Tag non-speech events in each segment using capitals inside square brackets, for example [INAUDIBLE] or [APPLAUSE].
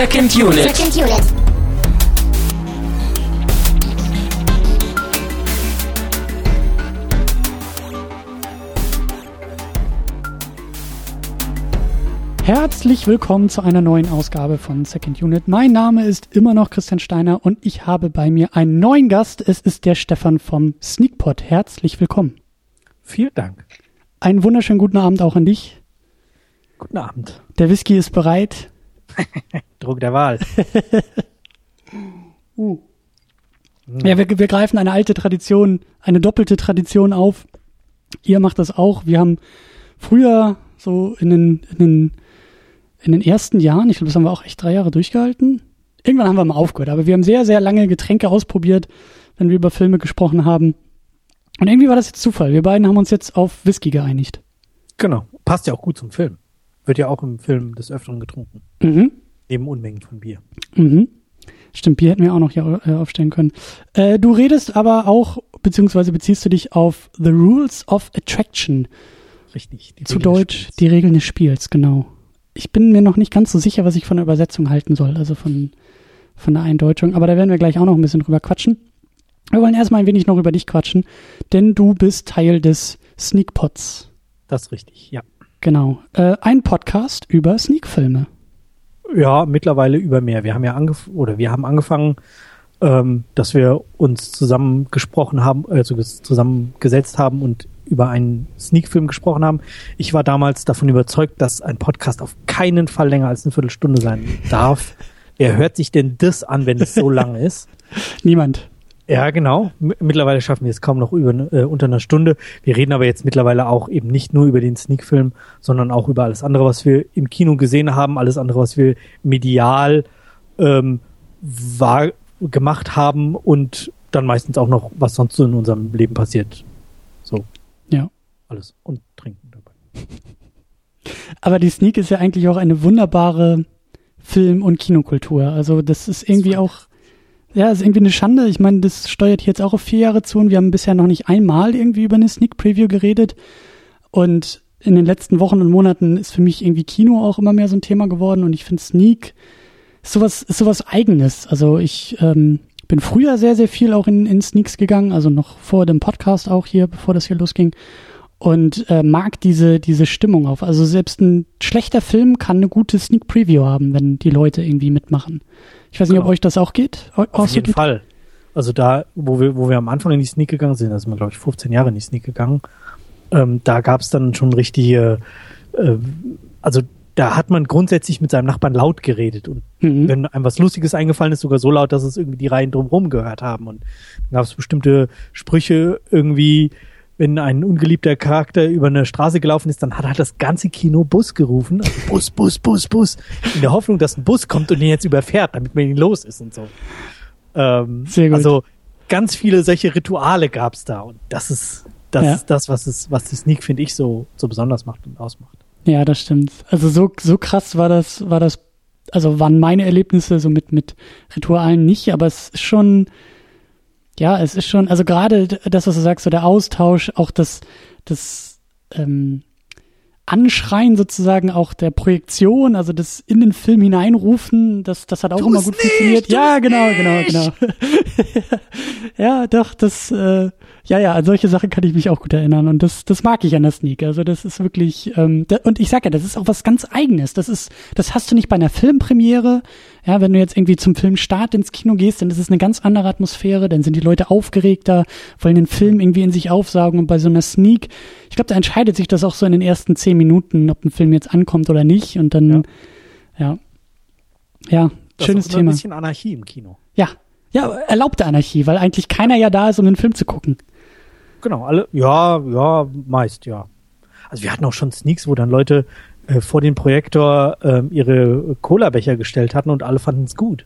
Second Unit. Second Unit. Herzlich willkommen zu einer neuen Ausgabe von Second Unit. Mein Name ist immer noch Christian Steiner und ich habe bei mir einen neuen Gast. Es ist der Stefan vom Sneakpot. Herzlich willkommen. Vielen Dank. Einen wunderschönen guten Abend auch an dich. Guten Abend. Der Whisky ist bereit. [LAUGHS] Druck der Wahl. [LAUGHS] uh. Ja, wir, wir greifen eine alte Tradition, eine doppelte Tradition auf. Ihr macht das auch. Wir haben früher so in den, in den, in den ersten Jahren, ich glaube, das haben wir auch echt drei Jahre durchgehalten. Irgendwann haben wir mal aufgehört, aber wir haben sehr, sehr lange Getränke ausprobiert, wenn wir über Filme gesprochen haben. Und irgendwie war das jetzt Zufall. Wir beiden haben uns jetzt auf Whisky geeinigt. Genau. Passt ja auch gut zum Film. Wird ja auch im Film des Öfteren getrunken. Mhm. Neben Unmengen von Bier. Mhm. Stimmt, Bier hätten wir auch noch hier äh, aufstellen können. Äh, du redest aber auch, beziehungsweise beziehst du dich auf The Rules of Attraction. Richtig. Zu Deutsch die Regeln des Spiels, genau. Ich bin mir noch nicht ganz so sicher, was ich von der Übersetzung halten soll, also von, von der Eindeutschung, aber da werden wir gleich auch noch ein bisschen drüber quatschen. Wir wollen erstmal ein wenig noch über dich quatschen, denn du bist Teil des Sneakpots. Das ist richtig, ja. Genau. Äh, ein Podcast über Sneakfilme. Ja, mittlerweile über mehr. Wir haben ja angefangen, oder wir haben angefangen, ähm, dass wir uns zusammen gesprochen haben, also zusammengesetzt haben und über einen Sneakfilm gesprochen haben. Ich war damals davon überzeugt, dass ein Podcast auf keinen Fall länger als eine Viertelstunde sein darf. [LAUGHS] Wer hört sich denn das an, wenn es so lang ist? Niemand. Ja, genau. Mittlerweile schaffen wir es kaum noch über äh, unter einer Stunde. Wir reden aber jetzt mittlerweile auch eben nicht nur über den Sneakfilm, sondern auch über alles andere, was wir im Kino gesehen haben, alles andere, was wir medial ähm, war, gemacht haben und dann meistens auch noch, was sonst so in unserem Leben passiert. So. Ja. Alles. Und trinken dabei. [LAUGHS] Aber die Sneak ist ja eigentlich auch eine wunderbare Film- und Kinokultur. Also das ist irgendwie auch, ja, ist irgendwie eine Schande. Ich meine, das steuert jetzt auch auf vier Jahre zu und wir haben bisher noch nicht einmal irgendwie über eine Sneak Preview geredet. Und in den letzten Wochen und Monaten ist für mich irgendwie Kino auch immer mehr so ein Thema geworden und ich finde Sneak ist sowas, ist sowas Eigenes. Also ich ähm, bin früher sehr, sehr viel auch in, in Sneaks gegangen, also noch vor dem Podcast auch hier, bevor das hier losging. Und äh, mag diese, diese Stimmung auf. Also selbst ein schlechter Film kann eine gute Sneak Preview haben, wenn die Leute irgendwie mitmachen. Ich weiß nicht, genau. ob euch das auch geht. Auf auch jeden so Fall. Also da, wo wir, wo wir am Anfang in die Sneak gegangen sind, da sind wir, glaube ich, 15 Jahre in die Sneak gegangen, ähm, da gab es dann schon richtige, äh, also da hat man grundsätzlich mit seinem Nachbarn laut geredet und mhm. wenn einem was Lustiges eingefallen ist, sogar so laut, dass es irgendwie die Reihen drumherum gehört haben und dann gab es bestimmte Sprüche irgendwie, wenn ein ungeliebter Charakter über eine Straße gelaufen ist, dann hat halt das ganze Kino Bus gerufen, also [LAUGHS] Bus, Bus, Bus, Bus, in der Hoffnung, dass ein Bus kommt und ihn jetzt überfährt, damit man ihn los ist und so. Ähm, Sehr gut. Also ganz viele solche Rituale gab's da und das ist das ja. ist das, was es, was die Sneak finde ich so so besonders macht und ausmacht. Ja, das stimmt. Also so, so krass war das, war das, also waren meine Erlebnisse so mit, mit Ritualen nicht, aber es ist schon, ja, es ist schon, also gerade das, was du sagst, so der Austausch, auch das, das, ähm, Anschreien sozusagen auch der Projektion, also das in den Film hineinrufen, das, das hat auch immer gut nicht, funktioniert. Ja, genau, genau, genau, [LAUGHS] genau. ja, doch, das, äh, ja, ja, an solche Sachen kann ich mich auch gut erinnern und das, das mag ich an der Sneak. Also das ist wirklich, ähm, da, und ich sag ja, das ist auch was ganz Eigenes. Das ist, das hast du nicht bei einer Filmpremiere. Ja, wenn du jetzt irgendwie zum Filmstart ins Kino gehst, dann ist es eine ganz andere Atmosphäre, dann sind die Leute aufgeregter, wollen den Film irgendwie in sich aufsaugen und bei so einer Sneak, ich glaube, da entscheidet sich das auch so in den ersten zehn Minuten, ob ein Film jetzt ankommt oder nicht und dann, ja, ja, ja das schönes ist Thema. ein bisschen Anarchie im Kino. Ja, ja, erlaubte Anarchie, weil eigentlich keiner ja da ist, um den Film zu gucken. Genau, alle, ja, ja, meist, ja. Also wir hatten auch schon Sneaks, wo dann Leute äh, vor den Projektor äh, ihre Cola-Becher gestellt hatten und alle fanden es gut.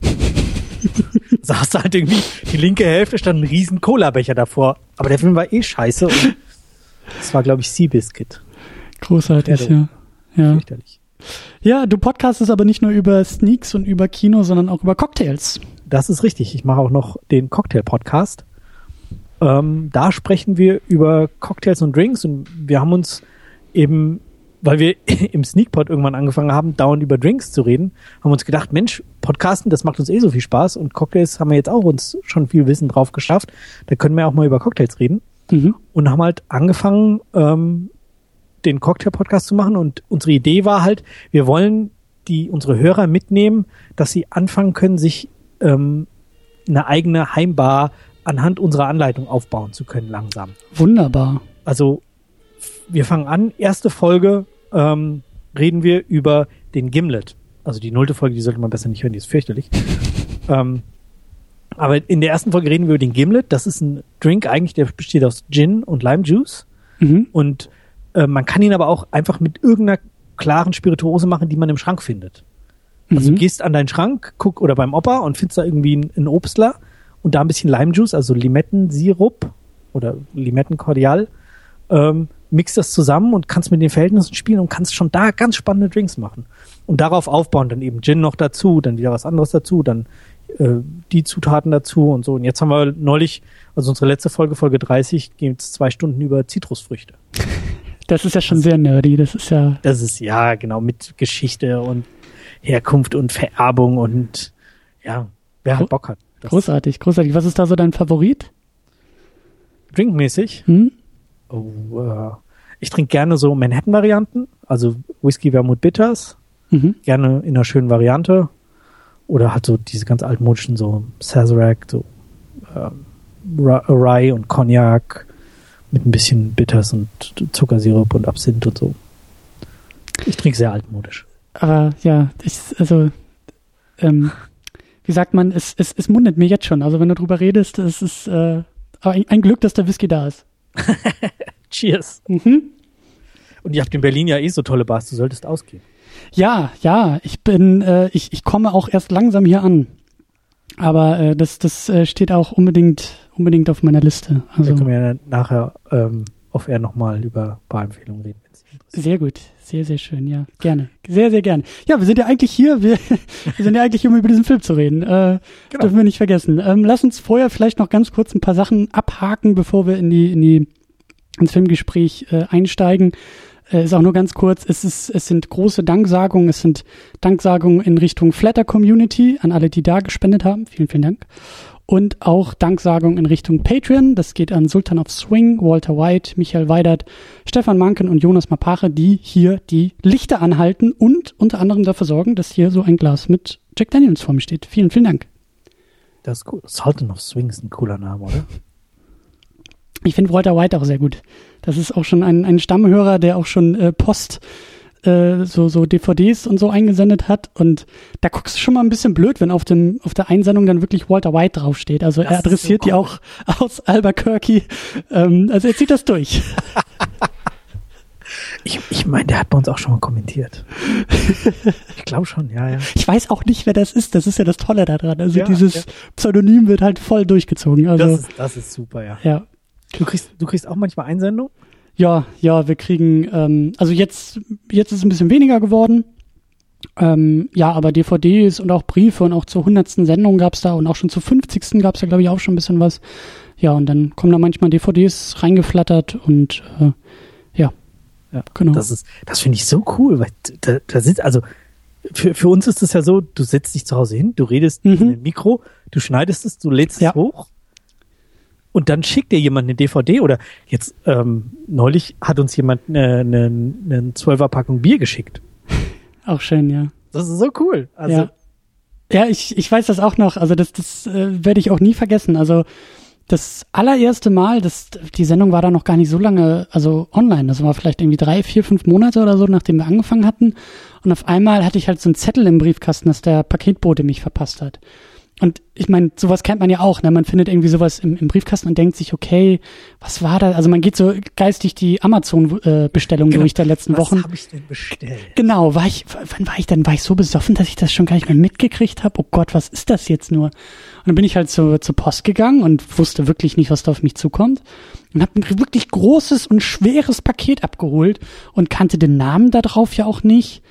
[LAUGHS] Saß halt irgendwie, die linke Hälfte stand ein riesen Cola-Becher davor. Aber der Film war eh scheiße und das war, glaube ich, Seabiscuit. Großartig, ja. Ja. Ja, du podcastest aber nicht nur über Sneaks und über Kino, sondern auch über Cocktails. Das ist richtig. Ich mache auch noch den Cocktail-Podcast. Ähm, da sprechen wir über Cocktails und Drinks und wir haben uns eben weil wir [LAUGHS] im Sneakpot irgendwann angefangen haben, dauernd über Drinks zu reden, haben wir uns gedacht, Mensch, Podcasten, das macht uns eh so viel Spaß und Cocktails haben wir jetzt auch uns schon viel Wissen drauf geschafft. Da können wir auch mal über Cocktails reden. Mhm. Und haben halt angefangen, ähm, den Cocktail-Podcast zu machen und unsere Idee war halt, wir wollen die unsere Hörer mitnehmen, dass sie anfangen können, sich ähm, eine eigene Heimbar anhand unserer Anleitung aufbauen zu können langsam. Wunderbar. Also wir fangen an, erste Folge ähm, reden wir über den Gimlet. Also die nullte Folge, die sollte man besser nicht hören, die ist fürchterlich. [LAUGHS] ähm, aber in der ersten Folge reden wir über den Gimlet. Das ist ein Drink eigentlich, der besteht aus Gin und Lime Juice. Mhm. Und äh, man kann ihn aber auch einfach mit irgendeiner klaren Spirituose machen, die man im Schrank findet. Also Mhm. du gehst an deinen Schrank, guck oder beim Opa und findest da irgendwie einen, einen Obstler und da ein bisschen Limejuice, also Limettensirup oder Limettenkordial, ähm, mixt das zusammen und kannst mit den Verhältnissen spielen und kannst schon da ganz spannende Drinks machen. Und darauf aufbauen, dann eben Gin noch dazu, dann wieder was anderes dazu, dann äh, die Zutaten dazu und so. Und jetzt haben wir neulich, also unsere letzte Folge, Folge 30, geht es zwei Stunden über Zitrusfrüchte. [LAUGHS] Das ist ja schon sehr nerdy. Das ist ja. Das ist ja genau mit Geschichte und Herkunft und Vererbung und ja, wer halt Bock hat. Das Großartig, großartig. Was ist da so dein Favorit? Drinkmäßig. Hm? Oh, äh, ich trinke gerne so Manhattan-Varianten, also Whisky, Vermouth, Bitters, Mhm. gerne in einer schönen Variante. Oder halt so diese ganz altmodischen, so Sazerac, so ähm, Rye und Cognac mit ein bisschen Bitters und Zuckersirup und Absinth und so. Ich trinke sehr altmodisch. Aber ja, ich, also, ähm, wie sagt man, es, es, es mundet mir jetzt schon. Also wenn du drüber redest, es ist äh, ein, ein Glück, dass der Whisky da ist. [LAUGHS] Cheers. Mhm. Und ihr habt in Berlin ja eh so tolle Bars, du solltest ausgehen. Ja, ja, ich bin, äh, ich, ich komme auch erst langsam hier an. Aber äh, das, das äh, steht auch unbedingt, unbedingt auf meiner Liste. Da Also können wir ja nachher ähm, auf Air nochmal über Barempfehlungen reden. sehr gut, sehr, sehr schön, ja. Gerne. Sehr, sehr gerne. Ja, wir sind ja eigentlich hier, wir, [LAUGHS] wir sind ja eigentlich hier, um über diesen Film zu reden. Äh, Genau. Dürfen wir nicht vergessen. Ähm, lass uns vorher vielleicht noch ganz kurz ein paar Sachen abhaken, bevor wir in die, in die ins Filmgespräch äh, einsteigen. Äh, ist auch nur ganz kurz, es, ist, es sind große Danksagungen, es sind Danksagungen in Richtung Flatter Community, an alle, die da gespendet haben. Vielen, vielen Dank. Und auch Danksagungen in Richtung Patreon. Das geht an Sultan of Swing, Walter White, Michael Weidert, Stefan Manken und Jonas Mapache, die hier die Lichter anhalten und unter anderem dafür sorgen, dass hier so ein Glas mit Jack Daniels vor mir steht. Vielen, vielen Dank. Das ist cool. Sultan of Swing ist ein cooler Name, oder? [LAUGHS] Ich finde Walter White auch sehr gut. Das ist auch schon ein, ein Stammhörer, der auch schon äh, Post, äh, so, so DVDs und so eingesendet hat. Und da guckst du schon mal ein bisschen blöd, wenn auf, dem, auf der Einsendung dann wirklich Walter White draufsteht. Also Das er ist so adressiert die auch [LAUGHS] aus Albuquerque. Ähm, also er zieht das durch. [LAUGHS] Ich, ich meine, der hat bei uns auch schon mal kommentiert. ich glaube schon, ja, ja. Ich weiß auch nicht, wer das ist. Das ist ja das Tolle daran. Also Ja, dieses ja. Pseudonym wird halt voll durchgezogen. Also Das ist, das ist super, ja. ja. Du kriegst, du kriegst auch manchmal Einsendungen? Ja, ja, wir kriegen, ähm, also jetzt, jetzt ist es ein bisschen weniger geworden. Ähm, ja, aber DVDs und auch Briefe und auch zur hundertsten Sendung gab's da und auch schon zur 50. gab's da, glaube ich, auch schon ein bisschen was. Ja, und dann kommen da manchmal DVDs reingeflattert und äh, ja, Ja, genau. Das ist, das finde ich so cool, weil da, da sitzt, also für, für uns ist es ja so, du setzt dich zu Hause hin, du redest Mhm. in ein Mikro, du schneidest es, du lädst Ja. es hoch und dann schickt dir jemand eine DVD oder jetzt ähm, neulich hat uns jemand eine, eine, eine 12er Packung Bier geschickt. [LAUGHS] auch schön, ja. Das ist so cool. Also ja. Ja, ich, ich weiß das auch noch. Also das, das äh, werde ich auch nie vergessen. Also das allererste Mal, das, die Sendung war da noch gar nicht so lange, also online. Das war vielleicht irgendwie drei, vier, fünf Monate oder so, nachdem wir angefangen hatten. Und auf einmal hatte ich halt so einen Zettel im Briefkasten, dass der Paketbote mich verpasst hat. Und ich meine, sowas kennt man ja auch, ne? Man findet irgendwie sowas im, im Briefkasten und denkt sich, okay, was war da? Also man geht so geistig die Amazon-Bestellung Genau. durch der letzten was Wochen. habe ich denn bestellt? Genau, war ich, wann war ich denn? War ich so besoffen, dass ich das schon gar nicht mehr mitgekriegt habe? Oh Gott, was ist das jetzt nur? Und dann bin ich halt zur, zur Post gegangen und wusste wirklich nicht, was da auf mich zukommt. Und habe ein wirklich großes und schweres Paket abgeholt und kannte den Namen da drauf ja auch nicht.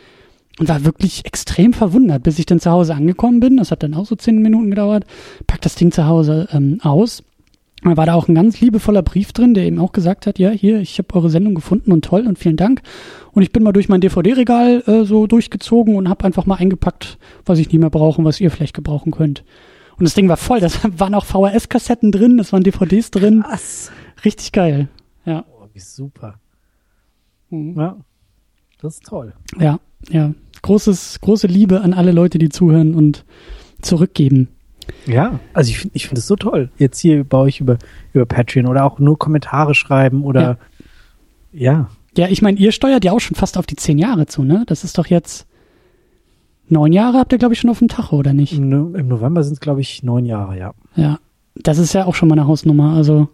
Und war wirklich extrem verwundert, bis ich dann zu Hause angekommen bin. Das hat dann auch so zehn Minuten gedauert. Pack das Ding zu Hause ähm, aus. Da war da auch ein ganz liebevoller Brief drin, der eben auch gesagt hat, ja, hier, ich habe eure Sendung gefunden und toll und vielen Dank. Und ich bin mal durch mein DVD-Regal äh, so durchgezogen und habe einfach mal eingepackt, was ich nicht mehr brauche und was ihr vielleicht gebrauchen könnt. Und das Ding war voll, [LAUGHS] das waren auch VHS-Kassetten drin, das waren DVDs drin. Was? Richtig geil. Ja. Oh, wie super. Mhm. Ja, das ist toll. Ja, ja. Großes, große Liebe an alle Leute, die zuhören und zurückgeben. Ja, also ich, ich finde es so toll. Jetzt hier bei euch über, über Patreon oder auch nur Kommentare schreiben oder ja. Ja, ich meine, ihr steuert ja auch schon fast auf die zehn Jahre zu, ne? Das ist doch jetzt neun Jahre habt ihr, glaube ich, schon auf dem Tacho, oder nicht? Im November sind es, glaube ich, neun Jahre, ja. Ja. Das ist ja auch schon mal eine Hausnummer. Also,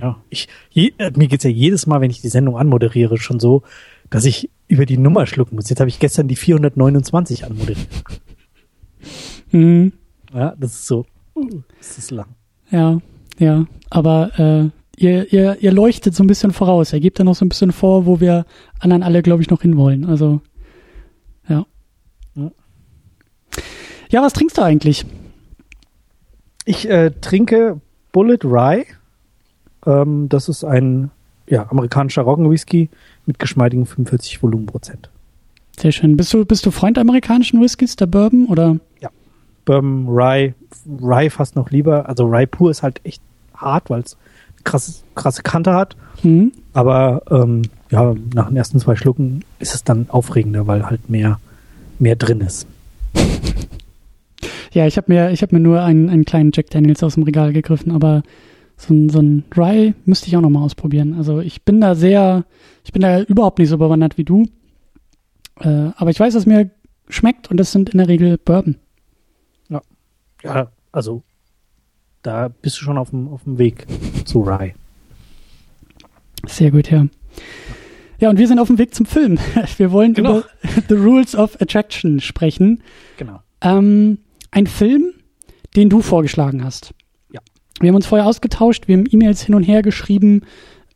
Ja. Ich, je, äh, mir geht's ja jedes Mal, wenn ich die Sendung anmoderiere, schon so, dass ich über die Nummer schlucken muss. Jetzt habe ich gestern die 429 anmoderiert. mh, Ja, das ist so. uh, Das ist lang. ja, ja. Aber äh, ihr, ihr, ihr leuchtet so ein bisschen voraus. Er gibt da noch so ein bisschen vor, wo wir anderen alle, glaube ich, noch hinwollen. Also, ja. Ja. Ja, was trinkst du eigentlich? Ich äh, trinke Bullet Rye. Ähm, das ist ein ja, amerikanischer Roggenwhisky mit geschmeidigen 45 Volumenprozent. Sehr schön. Bist du, bist du Freund amerikanischen Whiskys, der Bourbon, oder? Bourbon, Rye, Rye fast noch lieber. Also Rye pur ist halt echt hart, weil es krasse, krasse Kante hat. Mhm. Aber ähm, ja, nach den ersten zwei Schlucken ist es dann aufregender, weil halt mehr, mehr drin ist. [LAUGHS] Ja, ich habe mir, ich habe mir nur einen, einen kleinen Jack Daniels aus dem Regal gegriffen, aber so ein, so ein Rye müsste ich auch noch mal ausprobieren. Also ich bin da sehr, ich bin da überhaupt nicht so bewandert wie du. Äh, aber ich weiß, dass mir schmeckt und das sind in der Regel Bourbon. Ja, also da bist du schon auf dem, auf dem Weg zu Rye. Sehr gut, ja. Ja, und wir sind auf dem Weg zum Film. [LAUGHS] Wir wollen Genau. über [LAUGHS] The Rules of Attraction sprechen. Genau. Ähm, ein Film, den du vorgeschlagen hast. Wir haben uns vorher ausgetauscht, wir haben E-Mails hin und her geschrieben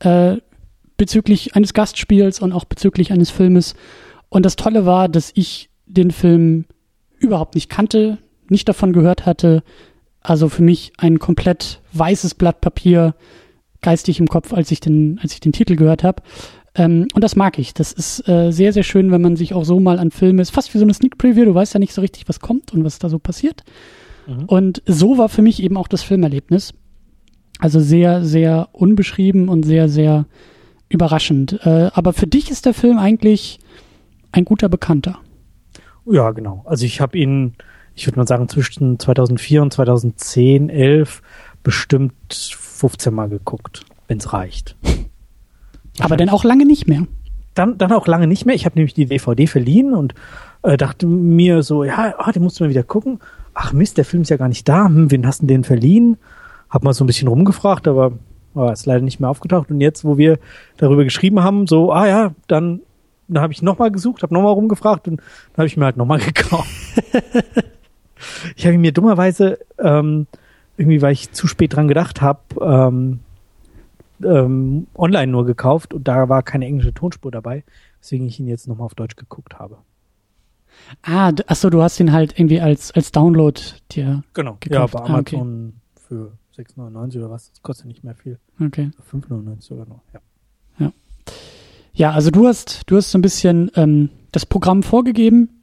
äh, bezüglich eines Gastspiels und auch bezüglich eines Filmes. Und das Tolle war, dass ich den Film überhaupt nicht kannte, nicht davon gehört hatte. Also für mich ein komplett weißes Blatt Papier geistig im Kopf, als ich den, als ich den Titel gehört habe. Ähm, und das mag ich. Das ist äh, sehr, sehr schön, wenn man sich auch so mal an Filme, ist fast wie so eine Sneak Preview, du weißt ja nicht so richtig, was kommt und was da so passiert. Mhm. Und so war für mich eben auch das Filmerlebnis. Also sehr, sehr unbeschrieben und sehr, sehr überraschend. Äh, aber für dich ist der Film eigentlich ein guter Bekannter. Ja, genau. Also ich habe ihn, ich würde mal sagen, zwischen 2004 und 2010, 11 bestimmt 15 Mal geguckt, wenn es reicht. [LAUGHS] Aber dann auch lange nicht mehr. Dann, dann auch lange nicht mehr. Ich habe nämlich die DVD verliehen und äh, dachte mir so, ja, ah, den musst du mal wieder gucken. Ach Mist, der Film ist ja gar nicht da. Hm, wen hast du denn verliehen? Hab mal so ein bisschen rumgefragt, aber oh, ist leider nicht mehr aufgetaucht. Und jetzt, wo wir darüber geschrieben haben, so, ah ja, dann, dann habe ich nochmal gesucht, habe nochmal rumgefragt und dann habe ich mir halt nochmal [LAUGHS] gekauft. ich habe mir dummerweise, ähm, irgendwie, weil ich zu spät dran gedacht habe, ähm, ähm, online nur gekauft und da war keine englische Tonspur dabei, weswegen ich ihn jetzt nochmal auf Deutsch geguckt habe. Ah, d- ach so, du hast ihn halt irgendwie als, als Download dir. Genau. Gekauft. Ja, bei Ah, okay. Amazon für 6,99 oder was. Das kostet nicht mehr viel. Okay. 5,99 sogar noch. Ja. Ja, also du hast, du hast so ein bisschen ähm, das Programm vorgegeben.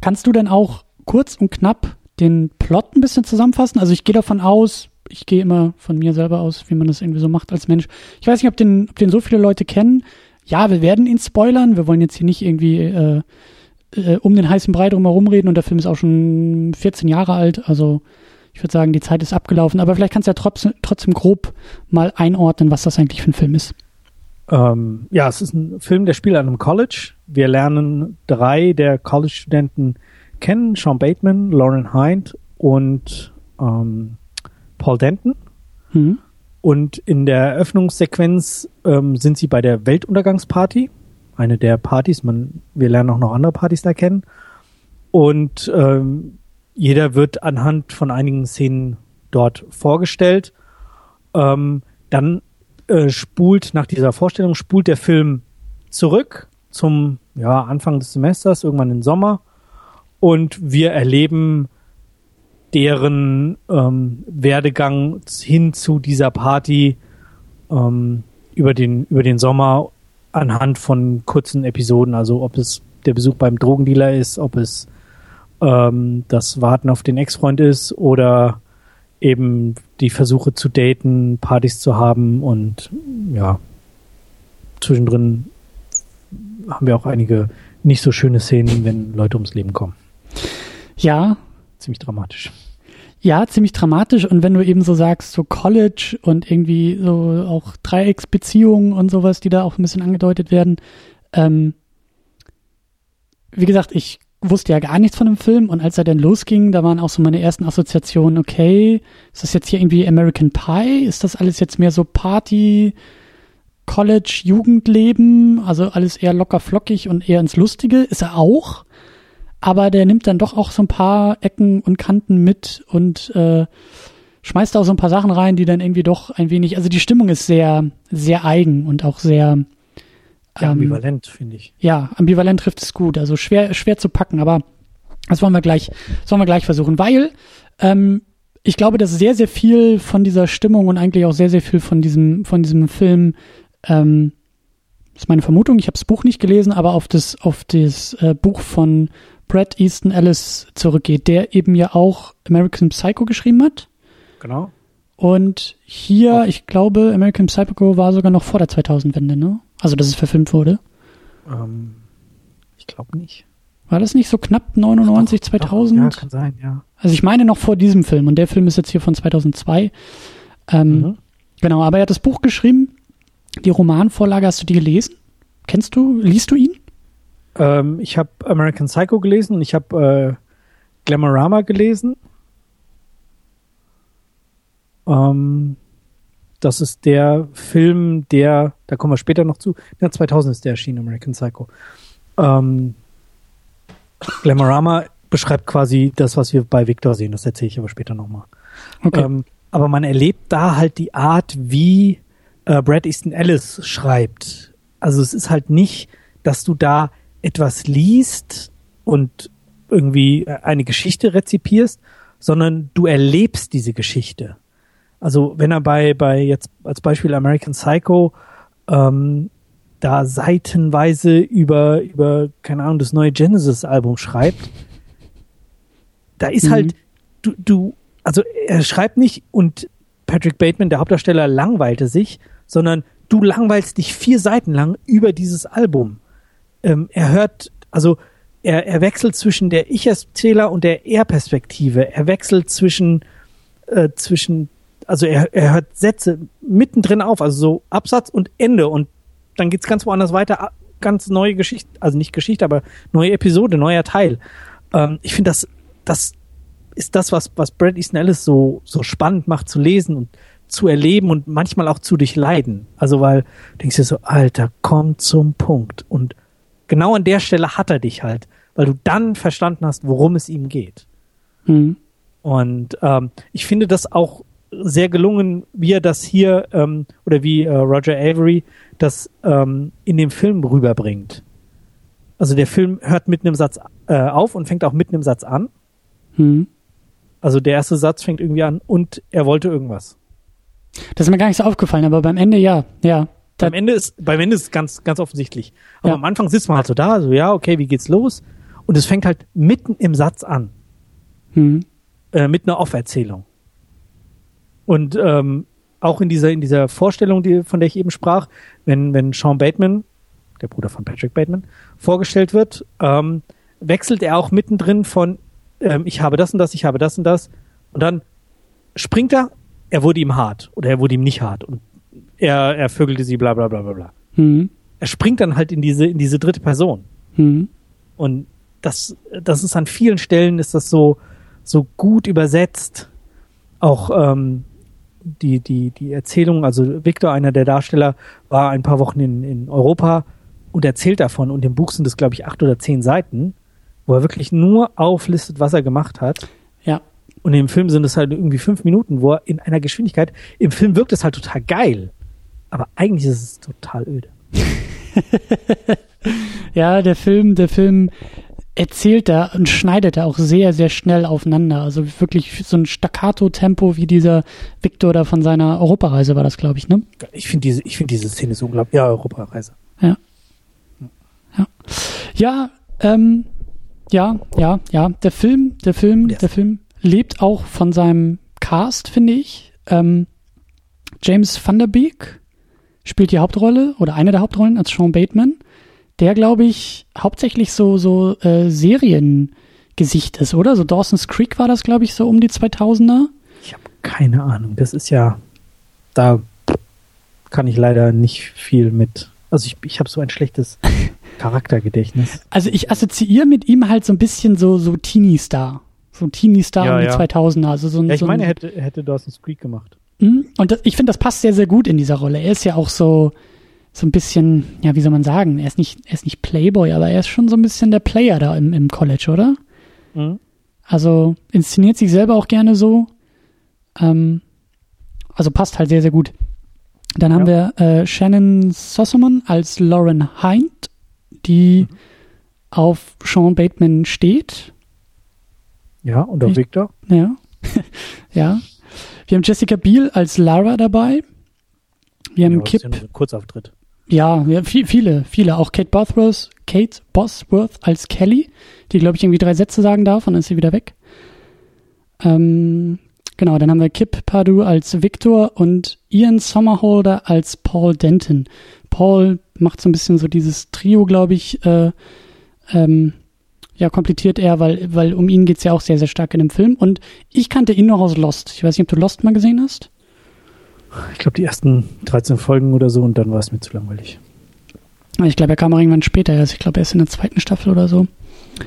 Kannst du denn auch kurz und knapp den Plot ein bisschen zusammenfassen? Also ich gehe davon aus, ich gehe immer von mir selber aus, wie man das irgendwie so macht als Mensch. Ich weiß nicht, ob den, ob den so viele Leute kennen. Ja, wir werden ihn spoilern. Wir wollen jetzt hier nicht irgendwie äh, äh, um den heißen Brei drum herum reden und der Film ist auch schon 14 Jahre alt. Also ich würde sagen, die Zeit ist abgelaufen. Aber vielleicht kannst du ja trotzdem, trotzdem grob mal einordnen, was das eigentlich für ein Film ist. Ähm, ja, es ist ein Film, der spielt an einem College. Wir lernen drei der College-Studenten kennen. Sean Bateman, Lauren Hind und ähm, Paul Denton. Mhm. Und in der Eröffnungssequenz ähm, sind sie bei der Weltuntergangsparty. Eine der Partys. Man, wir lernen auch noch andere Partys da kennen. Und ähm, jeder wird anhand von einigen Szenen dort vorgestellt. Ähm, dann äh, spult nach dieser Vorstellung spult der Film zurück zum ja, Anfang des Semesters, irgendwann im Sommer. Und wir erleben deren ähm, Werdegang hin zu dieser Party ähm, über den über den Sommer anhand von kurzen Episoden, also ob es der Besuch beim Drogendealer ist, ob es ähm, das Warten auf den Ex-Freund ist oder eben die Versuche zu daten, Partys zu haben und ja, zwischendrin haben wir auch einige nicht so schöne Szenen, wenn Leute ums Leben kommen. Ja. Ziemlich dramatisch. Ja, ziemlich dramatisch. Und wenn du eben so sagst, so College und irgendwie so auch Dreiecksbeziehungen und sowas, die da auch ein bisschen angedeutet werden. Ähm, wie gesagt, ich wusste ja gar nichts von dem Film und als er dann losging, da waren auch so meine ersten Assoziationen, okay, ist das jetzt hier irgendwie American Pie? Ist das alles jetzt mehr so Party, College, Jugendleben? Also alles eher locker flockig und eher ins Lustige? Ist er auch? Aber der nimmt dann doch auch so ein paar Ecken und Kanten mit und äh, schmeißt auch so ein paar Sachen rein, die dann irgendwie doch ein wenig, also die Stimmung ist sehr, sehr eigen und auch sehr ja, ähm, ambivalent, finde ich. Ja, ambivalent trifft es gut. Also schwer, schwer zu packen, aber das wollen wir gleich, das wollen wir gleich versuchen, weil ähm, ich glaube, dass sehr, sehr viel von dieser Stimmung und eigentlich auch sehr, sehr viel von diesem, von diesem Film, ähm, ist meine Vermutung, ich habe das Buch nicht gelesen, aber auf das, auf das äh, Buch von Brad Easton Ellis zurückgeht, der eben ja auch American Psycho geschrieben hat. Genau. Und hier, ich glaube, American Psycho war sogar noch vor der 2000-Wende, ne? Also, dass es verfilmt wurde? Ähm, ich glaube nicht. War das nicht so knapp 99, doch, 2000? Doch, ja, kann sein, ja. Also ich meine noch vor diesem Film und der Film ist jetzt hier von 2002. Ähm, mhm. Genau, aber er hat das Buch geschrieben. Die Romanvorlage, hast du die gelesen? Kennst du, liest du ihn? Ähm, ich habe American Psycho gelesen und ich habe äh, Glamorama gelesen. Ähm, das ist der Film, der, da kommen wir später noch zu, ja, 2000 ist der erschienen, American Psycho. Ähm, Glamorama beschreibt quasi das, was wir bei Victor sehen, das erzähle ich aber später nochmal. Okay. Ähm, aber man erlebt da halt die Art, wie äh, Brad Easton Ellis schreibt. Also es ist halt nicht, dass du da etwas liest und irgendwie eine Geschichte rezipierst, sondern du erlebst diese Geschichte. Also wenn er bei, bei jetzt als Beispiel American Psycho ähm, da seitenweise über, über, keine Ahnung, das neue Genesis-Album schreibt, da ist mhm. halt, du, du, also er schreibt nicht und Patrick Bateman, der Hauptdarsteller, langweilte sich, sondern du langweilst dich vier Seiten lang über dieses Album. Ähm, er hört, also er, er wechselt zwischen der Ich-Erzähler und der Er-Perspektive. Er wechselt zwischen, äh, zwischen also er, er hört Sätze mittendrin auf, also so Absatz und Ende und dann geht's ganz woanders weiter, ganz neue Geschichte, also nicht Geschichte, aber neue Episode, neuer Teil. Ähm, ich finde, das, das ist das, was, was Brad Easton Ellis so, so spannend macht zu lesen und zu erleben und manchmal auch zu durchleiden. Also weil du denkst dir so, Alter, komm zum Punkt. Und genau an der Stelle hat er dich halt, weil du dann verstanden hast, worum es ihm geht. Mhm. Und ähm, ich finde das auch sehr gelungen, wie er das hier ähm, oder wie äh, Roger Avery das ähm, in dem Film rüberbringt. Also der Film hört mit einem Satz äh, auf und fängt auch mit einem Satz an. Hm. Also der erste Satz fängt irgendwie an und er wollte irgendwas. Das ist mir gar nicht so aufgefallen, aber beim Ende ja, ja. Beim Ende ist, beim Ende ist ganz, ganz offensichtlich. Aber ja. am Anfang sitzt man halt so da, so ja, okay, wie geht's los? Und es fängt halt mitten im Satz an. Hm. Äh, mit einer Auferzählung. Und ähm, auch in dieser, in dieser Vorstellung, die, von der ich eben sprach, wenn, wenn Sean Bateman, der Bruder von Patrick Bateman, vorgestellt wird, ähm, wechselt er auch mittendrin von ähm, ich habe das und das, ich habe das und das. Und dann springt er, er wurde ihm hart oder er wurde ihm nicht hart und er, er vögelte sie, bla bla bla bla bla. Mhm. Er springt dann halt in diese, in diese dritte Person. Mhm. Und das, das ist an vielen Stellen ist das so, so gut übersetzt. Auch ähm, die, die, die Erzählung, also Victor, einer der Darsteller, war ein paar Wochen in, in Europa und erzählt davon. Und im Buch sind es, glaube ich, acht oder zehn Seiten, wo er wirklich nur auflistet, was er gemacht hat. Ja. Und im Film sind es halt irgendwie fünf Minuten, wo er in einer Geschwindigkeit, im Film wirkt es halt total geil. Aber eigentlich ist es total öde. [LAUGHS] ja, der Film, der Film erzählt er und schneidet er auch sehr, sehr schnell aufeinander. Also wirklich so ein Staccato-Tempo wie dieser Victor da von seiner Europareise war das, glaube ich, ne? Ich finde diese, ich finde diese Szene so unglaublich. Ja, Europareise. Ja. Ja. Ja, ähm, ja, ja, ja. Der Film, der Film, der Film lebt auch von seinem Cast, finde ich. Ähm, James Van der Beek spielt die Hauptrolle oder eine der Hauptrollen als Sean Bateman, der glaube ich hauptsächlich so so äh, Seriengesicht ist, oder? So Dawson's Creek war das glaube ich so um die 2000er. Ich habe keine Ahnung. Das ist ja da kann ich leider nicht viel mit. Also ich, ich habe so ein schlechtes [LAUGHS] Charaktergedächtnis. Also ich assoziiere mit ihm halt so ein bisschen so so Teenie Star. So Teenie Star Ja, um die ja. 2000er, also so ein Ja, ich so ein, meine, er hätte, hätte Dawson's Creek gemacht. Mhm. Und das, ich finde, das passt sehr, sehr gut in dieser Rolle. Er ist ja auch so, so ein bisschen, ja, wie soll man sagen, er ist nicht, er ist nicht Playboy, aber er ist schon so ein bisschen der Player da im, im College, oder? Mhm. Also inszeniert sich selber auch gerne so. Ähm, also passt halt sehr, sehr gut. Dann haben wir äh, Shannon Sossamon als Lauren Hind, die auf Sean Bateman steht. Ja, und Ich- Victor. Ja. [LAUGHS] ja. Wir haben Jessica Biel als Lara dabei. Wir haben Ja, Kip. ja Kurzauftritt. Ja, ja viel, viele, viele. Auch Kate Bosworth, Kate Bosworth als Kelly, die, glaube ich, irgendwie drei Sätze sagen darf und dann ist sie wieder weg. Ähm, genau, dann haben wir Kip Pardue als Victor und Ian Sommerholder als Paul Denton. Paul macht so ein bisschen so dieses Trio, glaube ich, äh, ähm, ja, komplettiert er, weil, weil um ihn geht's ja auch sehr, sehr stark in dem Film. Und ich kannte ihn noch aus Lost. Ich weiß nicht, ob du Lost mal gesehen hast. Ich glaube, die ersten 13 Folgen oder so und dann war es mir zu langweilig. Ich glaube, er kam auch irgendwann später erst. Ich glaube, er ist in der zweiten Staffel oder so.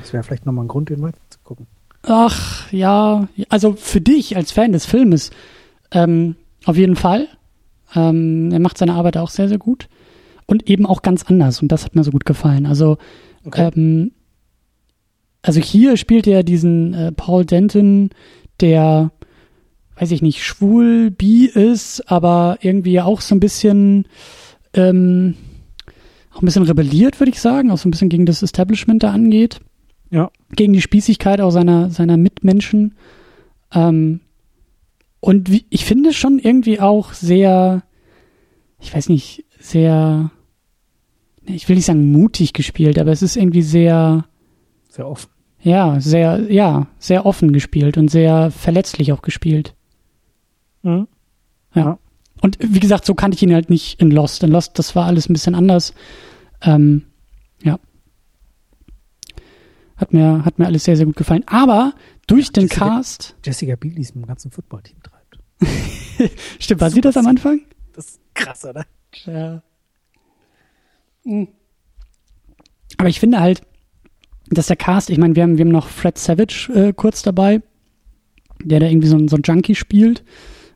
Das wäre vielleicht nochmal ein Grund, den weiter zu gucken. Ach, ja, also für dich als Fan des Filmes ähm, auf jeden Fall. Ähm, er macht seine Arbeit auch sehr, sehr gut. Und eben auch ganz anders. Und das hat mir so gut gefallen. Also, Okay. ähm, also hier spielt er diesen äh, Paul Denton, der, weiß ich nicht, schwul, bi ist, aber irgendwie auch so ein bisschen, ähm, auch ein bisschen rebelliert, würde ich sagen, auch so ein bisschen gegen das Establishment da angeht Ja. gegen die Spießigkeit auch seiner, seiner Mitmenschen. Ähm, und wie, ich finde schon irgendwie auch sehr, ich weiß nicht, sehr, ich will nicht sagen mutig gespielt, aber es ist irgendwie sehr, Sehr offen. Ja, sehr, ja, sehr offen gespielt und sehr verletzlich auch gespielt. Mhm. Und wie gesagt, so kannte ich ihn halt nicht in Lost. In Lost, das war alles ein bisschen anders. Ähm, ja. Hat mir, hat mir alles sehr, sehr gut gefallen. Aber durch den Jessica- Cast, Jessica Biel, die es mit dem ganzen Footballteam treibt. [LAUGHS] stimmt, war sie das am Anfang? Das ist krass, oder? Ja. Mhm. Aber ich finde halt, dass der Cast, ich meine, wir haben, wir haben noch Fred Savage äh, kurz dabei, der da irgendwie so ein, so ein Junkie spielt,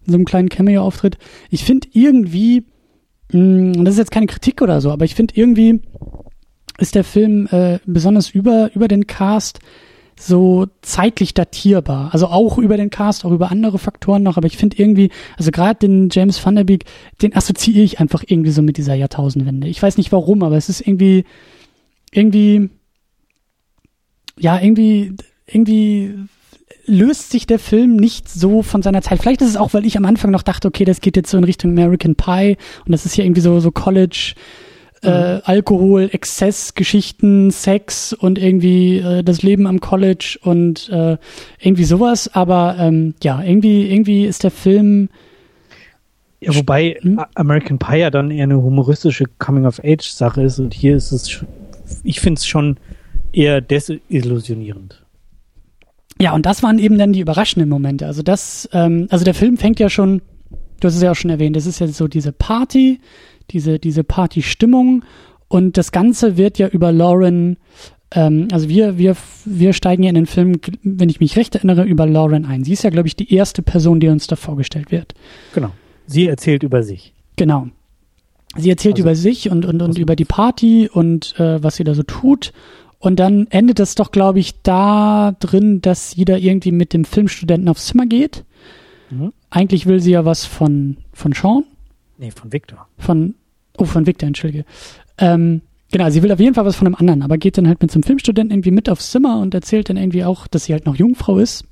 in so einem kleinen Cameo-Auftritt. Ich finde irgendwie, mh, das ist jetzt keine Kritik oder so, aber ich finde irgendwie ist der Film äh, besonders über, über den Cast so zeitlich datierbar. Also auch über den Cast, auch über andere Faktoren noch, aber ich finde irgendwie, also gerade den James Van der Beek, den assoziiere ich einfach irgendwie so mit dieser Jahrtausendwende. Ich weiß nicht warum, aber es ist irgendwie, irgendwie, ja, irgendwie, irgendwie löst sich der Film nicht so von seiner Zeit. Vielleicht ist es auch, weil ich am Anfang noch dachte, okay, das geht jetzt so in Richtung American Pie und das ist hier irgendwie so, so College, äh, Alkohol, Exzess, Geschichten, Sex und irgendwie äh, das Leben am College und äh, irgendwie sowas. Aber ähm, ja, irgendwie, irgendwie ist der Film, Ja, wobei Hm? American Pie ja dann eher eine humoristische Coming-of-Age-Sache ist und hier ist es, ich finde es schon eher desillusionierend. Ja, und das waren eben dann die überraschenden Momente. Also das, ähm, also der Film fängt ja schon, du hast es ja auch schon erwähnt, das ist ja so diese Party, diese, diese Party-Stimmung und das Ganze wird ja über Lauren, ähm, also wir, wir, wir steigen ja in den Film, wenn ich mich recht erinnere, über Lauren ein. Sie ist ja, glaube ich, die erste Person, die uns da vorgestellt wird. Genau. Sie erzählt über sich. Genau. Sie erzählt Also- über sich und, und, und also- über die Party und äh, was sie da so tut. Und dann endet es doch, glaube ich, da drin, dass sie da irgendwie mit dem Filmstudenten aufs Zimmer geht. Mhm. Eigentlich will sie ja was von, von Sean, Nee, von Victor. von, oh, von Victor, entschuldige. Ähm, Genau, sie will auf jeden Fall was von einem anderen, aber geht dann halt mit so einem Filmstudenten irgendwie mit aufs Zimmer und erzählt dann irgendwie auch, dass sie halt noch Jungfrau ist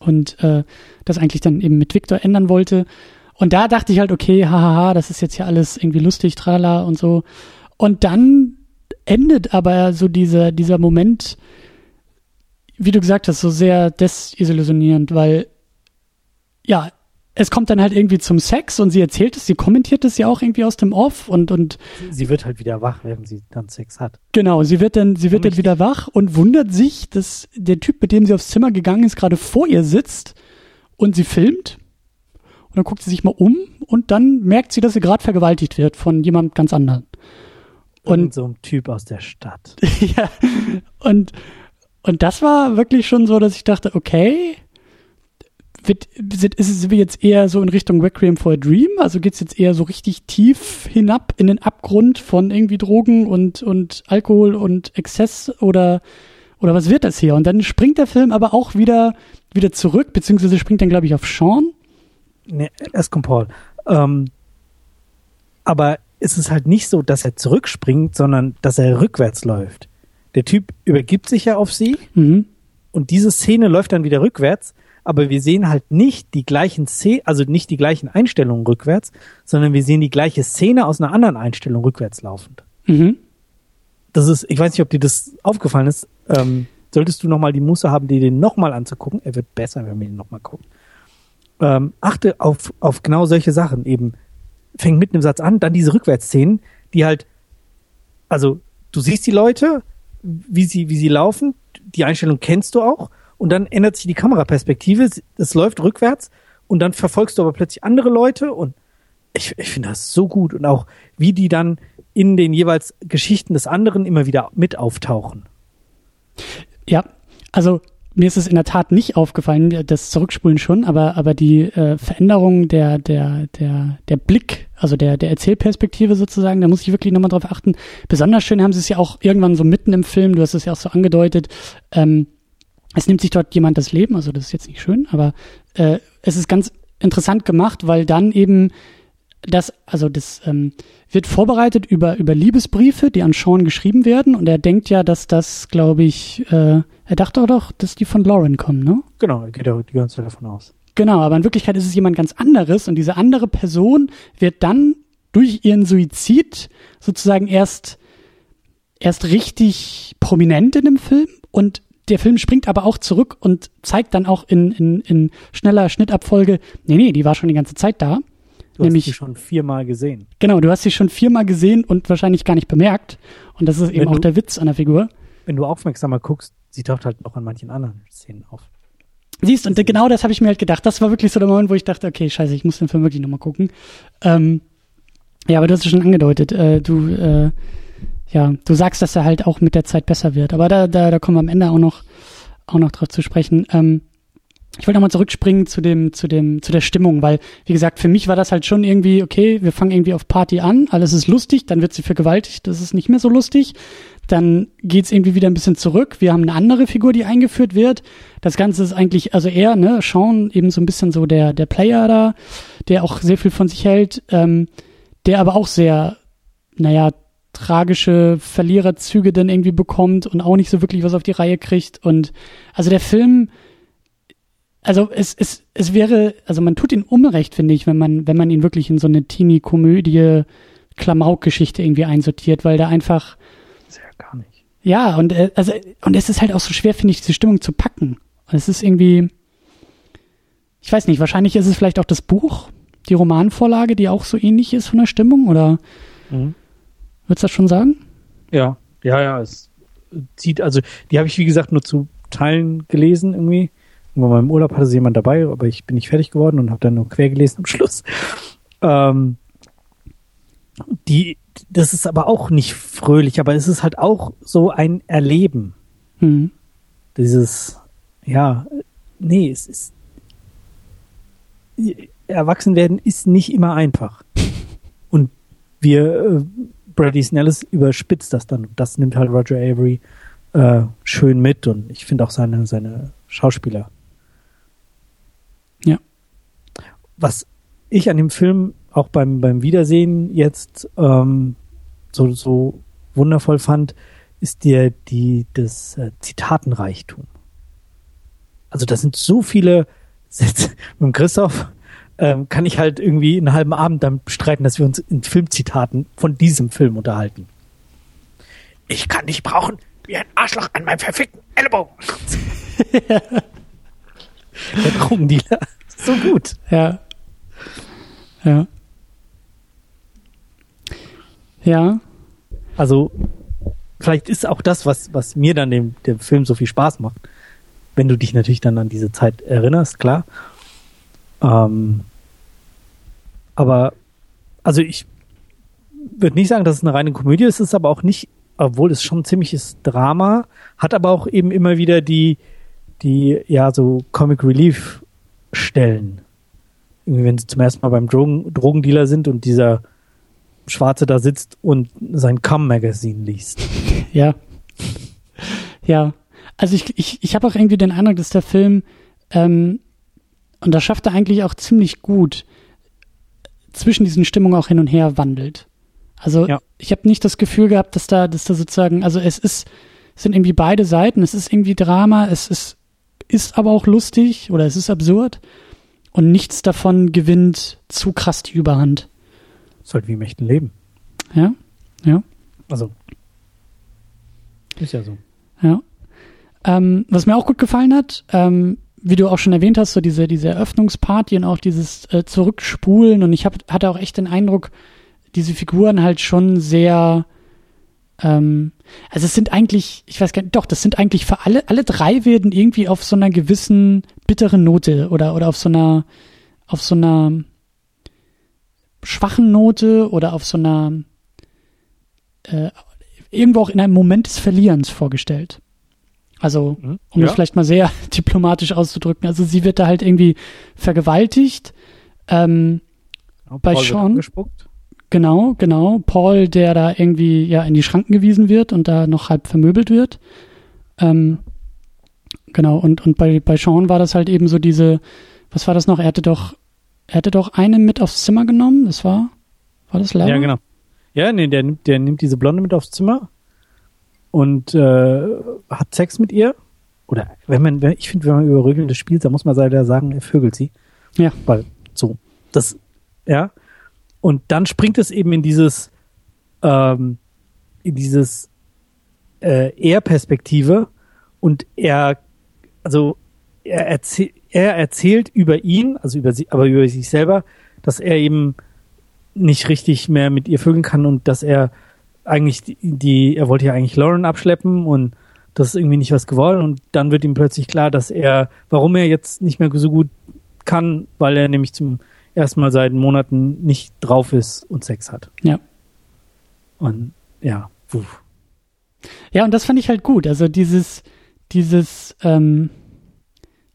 und äh, das eigentlich dann eben mit Victor ändern wollte. Und da dachte ich halt, okay, hahaha, das ist jetzt ja alles irgendwie lustig, trala und so. Und dann endet aber so dieser, dieser Moment, wie du gesagt hast, so sehr desillusionierend, weil ja, es kommt dann halt irgendwie zum Sex und sie erzählt es, sie kommentiert es ja auch irgendwie aus dem Off und und sie wird halt wieder wach, während sie dann Sex hat. Genau, sie wird dann sie wird dann wieder wach und wundert sich, dass der Typ, mit dem sie aufs Zimmer gegangen ist, gerade vor ihr sitzt und sie filmt. Und dann guckt sie sich mal um und dann merkt sie, dass sie gerade vergewaltigt wird von jemand ganz anderen. Und so ein Typ aus der Stadt. [LAUGHS] ja. Und und das war wirklich schon so, dass ich dachte, okay, wird, ist es jetzt eher so in Richtung Requiem for a Dream? Also geht es jetzt eher so richtig tief hinab in den Abgrund von irgendwie Drogen und, und Alkohol und Exzess oder, oder was wird das hier? Und dann springt der Film aber auch wieder, wieder zurück, beziehungsweise springt dann, glaube ich, auf Sean. Nee, erst kommt Paul. Ähm, aber es ist halt nicht so, dass er zurückspringt, sondern dass er rückwärts läuft. Der Typ übergibt sich ja auf sie mhm. und diese Szene läuft dann wieder rückwärts aber wir sehen halt nicht die gleichen Szene, also nicht die gleichen Einstellungen rückwärts, sondern wir sehen die gleiche Szene aus einer anderen Einstellung rückwärts laufend. Mhm. Das ist, ich weiß nicht, ob dir das aufgefallen ist. Ähm, solltest du nochmal die Muße haben, dir den nochmal anzugucken. Er wird besser, wenn wir ihn nochmal gucken. Ähm, achte auf, auf genau solche Sachen. Eben fängt mit einem Satz an, dann diese Rückwärtsszenen, die halt, also du siehst die Leute, wie sie, wie sie laufen, die Einstellung kennst du auch und dann ändert sich die Kameraperspektive, es läuft rückwärts und dann verfolgst du aber plötzlich andere Leute und ich, ich finde das so gut und auch wie die dann in den jeweils Geschichten des anderen immer wieder mit auftauchen. Ja, also mir ist es in der Tat nicht aufgefallen, das Zurückspulen schon, aber, aber die äh, Veränderung der, der, der, der Blick, also der, der Erzählperspektive sozusagen, da muss ich wirklich nochmal drauf achten. Besonders schön haben sie es ja auch irgendwann so mitten im Film, du hast es ja auch so angedeutet, ähm, es nimmt sich dort jemand das Leben, also das ist jetzt nicht schön, aber äh, es ist ganz interessant gemacht, weil dann eben das, also das ähm, wird vorbereitet über, über Liebesbriefe, die an Sean geschrieben werden und er denkt ja, dass das, glaube ich, äh, er dachte auch doch, dass die von Lauren kommen, ne? Genau, er geht ja die ganze Zeit davon aus. Genau, aber in Wirklichkeit ist es jemand ganz anderes und diese andere Person wird dann durch ihren Suizid sozusagen erst erst richtig prominent in dem Film und der Film springt aber auch zurück und zeigt dann auch in, in, in schneller Schnittabfolge, nee, nee, die war schon die ganze Zeit da. Du nämlich, hast sie schon viermal gesehen. Genau, du hast sie schon viermal gesehen und wahrscheinlich gar nicht bemerkt. Und das ist eben auch der Witz an der Figur. Wenn du aufmerksamer guckst, sie taucht halt auch an manchen anderen Szenen auf. Siehst, und genau das habe ich mir halt gedacht. Das war wirklich so der Moment, wo ich dachte, okay, scheiße, ich muss den Film wirklich nochmal gucken. Ähm, ja, aber du hast es schon angedeutet. Äh, du, äh, ja, du sagst, dass er halt auch mit der Zeit besser wird. Aber da, da, da kommen wir am Ende auch noch, auch noch drauf zu sprechen. Ähm, ich wollte nochmal zurückspringen zu dem, zu dem, zu der Stimmung, weil, wie gesagt, für mich war das halt schon irgendwie, okay, wir fangen irgendwie auf Party an, alles ist lustig, dann wird sie vergewaltigt, das ist nicht mehr so lustig. Dann geht's irgendwie wieder ein bisschen zurück. Wir haben eine andere Figur, die eingeführt wird. Das Ganze ist eigentlich, also er, ne, Sean, eben so ein bisschen so der, der Player da, der auch sehr viel von sich hält, ähm, der aber auch sehr, naja, tragische Verliererzüge dann irgendwie bekommt und auch nicht so wirklich was auf die Reihe kriegt. Und also der Film, also es, es, es wäre, also man tut ihn Unrecht, finde ich, wenn man, wenn man ihn wirklich in so eine Teenie-Komödie, Klamauk-Geschichte irgendwie einsortiert, weil da einfach. Ist ja gar nicht. Ja, und äh, also, und es ist halt auch so schwer, finde ich, diese Stimmung zu packen. Und es ist irgendwie. Ich weiß nicht, wahrscheinlich ist es vielleicht auch das Buch, die Romanvorlage, die auch so ähnlich ist von der Stimmung, oder? Mhm. Würdest du das schon sagen? Ja, ja, ja. Es zieht, also die habe ich wie gesagt nur zu Teilen gelesen irgendwie. Und bei meinem Urlaub hatte sie jemand dabei, aber ich bin nicht fertig geworden und habe dann nur quer gelesen am Schluss. Ähm, die, das ist aber auch nicht fröhlich, aber es ist halt auch so ein Erleben. Mhm. Dieses, ja, nee, es ist Erwachsenwerden ist nicht immer einfach. [LAUGHS] Und wir äh, Brady Snellis überspitzt das dann. Das nimmt halt Roger Avery äh, schön mit und ich finde auch seine, seine Schauspieler. Ja. Was ich an dem Film auch beim, beim Wiedersehen jetzt ähm, so, so wundervoll fand, ist dir die, das äh, Zitatenreichtum. Also das sind so viele Sätze. [LAUGHS] Mit Christoph ähm, kann ich halt irgendwie einen halben Abend dann bestreiten, dass wir uns in Filmzitaten von diesem Film unterhalten. Ich kann dich brauchen wie ein Arschloch an meinem verfickten Ellenbogen. [LAUGHS] Der Drogendealer. So gut. Ja. Ja. Ja. Also, vielleicht ist auch das, was, was mir dann dem, dem Film so viel Spaß macht, wenn du dich natürlich dann an diese Zeit erinnerst, klar. Ähm, aber, also ich würde nicht sagen, dass es eine reine Komödie ist, ist aber auch nicht, obwohl es schon ziemliches Drama, hat aber auch eben immer wieder die, die, ja, so Comic Relief Stellen. Irgendwie, wenn sie zum ersten Mal beim Drogen, Drogendealer sind und dieser Schwarze da sitzt und sein Cum-Magazin liest. [LAUGHS] Ja. Ja. Also ich, ich, ich habe auch irgendwie den Eindruck, dass der Film, ähm, und das schafft er eigentlich auch ziemlich gut, zwischen diesen Stimmungen auch hin und her wandelt. Also Ja. ich habe nicht das Gefühl gehabt, dass da, dass da sozusagen, also es ist, es sind irgendwie beide Seiten, es ist irgendwie Drama, es ist, ist aber auch lustig oder es ist absurd und nichts davon gewinnt zu krass die Überhand. Halt wie im echten Leben. Ja, ja. Also. Ist ja so. Ja. Ähm, was mir auch gut gefallen hat, ähm, wie du auch schon erwähnt hast, so diese, diese Eröffnungsparty und auch dieses äh, Zurückspulen und ich hab, hatte auch echt den Eindruck, diese Figuren halt schon sehr, ähm, also es sind eigentlich, ich weiß gar nicht, doch, das sind eigentlich für alle, alle drei werden irgendwie auf so einer gewissen bitteren Note oder, oder auf so einer, auf so einer schwachen Note oder auf so einer, äh, irgendwo auch in einem Moment des Verlierens vorgestellt. Also, Mhm. um Ja. das vielleicht mal sehr [LAUGHS] diplomatisch auszudrücken. Also sie wird da halt irgendwie vergewaltigt. Ähm, Bei Paul Sean? genau, genau. Paul, der da irgendwie ja in die Schranken gewiesen wird und da noch halb vermöbelt wird. Ähm, genau, und, und bei, bei Sean war das halt eben so diese, was war das noch? Er hatte doch, er hatte doch eine mit aufs Zimmer genommen. Das war, war das Lara? Ja, genau. Ja, nee, der, nimmt- der nimmt diese Blonde mit aufs Zimmer und äh, hat Sex mit ihr. Oder wenn man, wenn, ich finde, wenn man über Rögelnde spielt, dann muss man leider sagen, er vögelt sie. Ja. Weil so, das, ja. Und dann springt es eben in dieses, ähm, in dieses äh, Er-Perspektive und er, also er, erzähl, er erzählt über ihn, also über sie, aber über sich selber, dass er eben nicht richtig mehr mit ihr vögeln kann und dass er eigentlich die, die er wollte ja eigentlich Lauren abschleppen und das ist irgendwie nicht was gewollt und dann wird ihm plötzlich klar, dass er, warum er jetzt nicht mehr so gut kann, weil er nämlich zum ersten Mal seit Monaten nicht drauf ist und Sex hat. Ja. Und ja, uff. Ja, und das fand ich halt gut. Also dieses, dieses, ähm,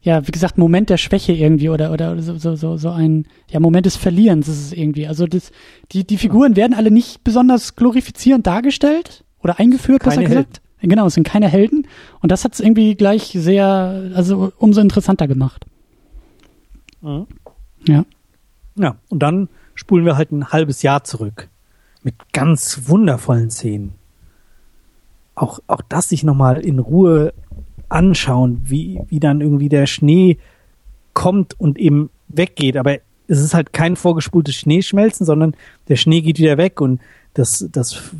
ja, wie gesagt, Moment der Schwäche irgendwie oder oder so, so, so, so ein, ja, Moment des Verlierens ist es irgendwie. Also das, die, die Figuren werden alle nicht besonders glorifizierend dargestellt oder eingeführt, Keine gesagt. Genau, es sind keine Helden. Und das hat es irgendwie gleich sehr, also umso interessanter gemacht. Mhm. Ja. Ja, und dann spulen wir halt ein halbes Jahr zurück. Mit ganz wundervollen Szenen. Auch, auch das sich nochmal in Ruhe anschauen, wie, wie dann irgendwie der Schnee kommt und eben weggeht. Aber es ist halt kein vorgespultes Schneeschmelzen, sondern der Schnee geht wieder weg und das, das,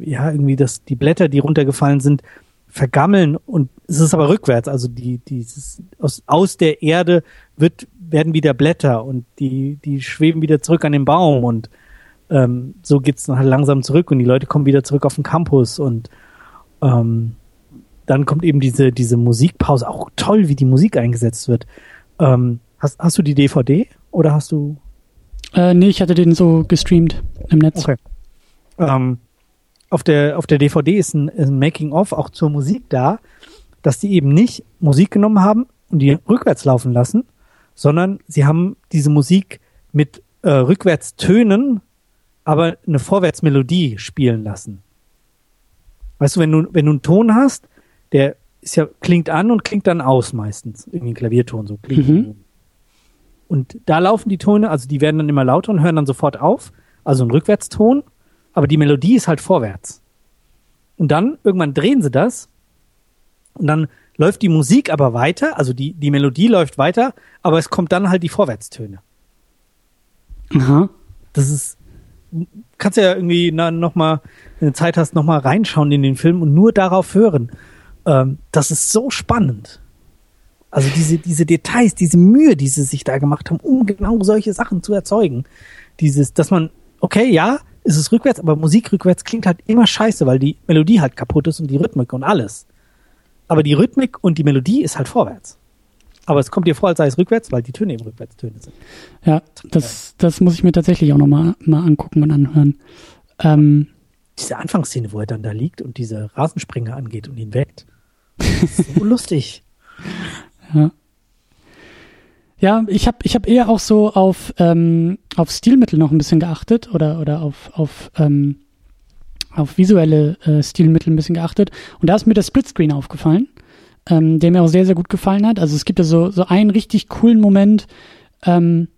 ja, irgendwie das, die Blätter, die runtergefallen sind, vergammeln und es ist aber rückwärts. Also die, dieses, aus, aus der Erde wird, werden wieder Blätter und die, die schweben wieder zurück an den Baum und ähm, so geht's dann halt langsam zurück und die Leute kommen wieder zurück auf den Campus und ähm, dann kommt eben diese, diese Musikpause. Auch toll, wie die Musik eingesetzt wird. Ähm, hast, hast du die DVD oder hast du Äh, nee, ich hatte den so gestreamt im Netz. Okay. Ähm, auf der auf der DVD ist ein, ein Making of auch zur Musik da, dass die eben nicht Musik genommen haben und die rückwärts laufen lassen, sondern sie haben diese Musik mit äh, Rückwärtstönen, aber eine Vorwärtsmelodie spielen lassen. Weißt du, wenn du wenn du einen Ton hast, der ist ja klingt an und klingt dann aus meistens, irgendwie ein Klavierton so klingt. Mhm. Und da laufen die Töne, also die werden dann immer lauter und hören dann sofort auf, also ein Rückwärtston, aber die Melodie ist halt vorwärts. Und dann irgendwann drehen sie das und dann läuft die Musik aber weiter, also die, die Melodie läuft weiter, aber es kommt dann halt die Vorwärtstöne. Aha. Das ist, kannst ja irgendwie na, noch mal, wenn du Zeit hast, noch mal reinschauen in den Film und nur darauf hören. Ähm, das ist so spannend. Also diese, diese Details, diese Mühe, die sie sich da gemacht haben, um genau solche Sachen zu erzeugen. Dieses, dass man, okay, ja, ist es rückwärts, aber Musik rückwärts klingt halt immer scheiße, weil die Melodie halt kaputt ist und die Rhythmik und alles. Aber die Rhythmik und die Melodie ist halt vorwärts. Aber es kommt dir vor, als sei es rückwärts, weil die Töne eben Rückwärtstöne sind. Ja, das, das muss ich mir tatsächlich auch nochmal mal angucken und anhören. Ähm, Diese Anfangsszene, wo er dann da liegt und diese Rasenspringer angeht und ihn weckt. [LAUGHS] So lustig. Ja. Ja, ich habe ich hab eher auch so auf, ähm, auf Stilmittel noch ein bisschen geachtet oder, oder auf, auf, ähm, auf visuelle äh, Stilmittel ein bisschen geachtet. Und da ist mir der Splitscreen aufgefallen, ähm, der mir auch sehr, sehr gut gefallen hat. Also es gibt ja so, so einen richtig coolen Moment, ähm,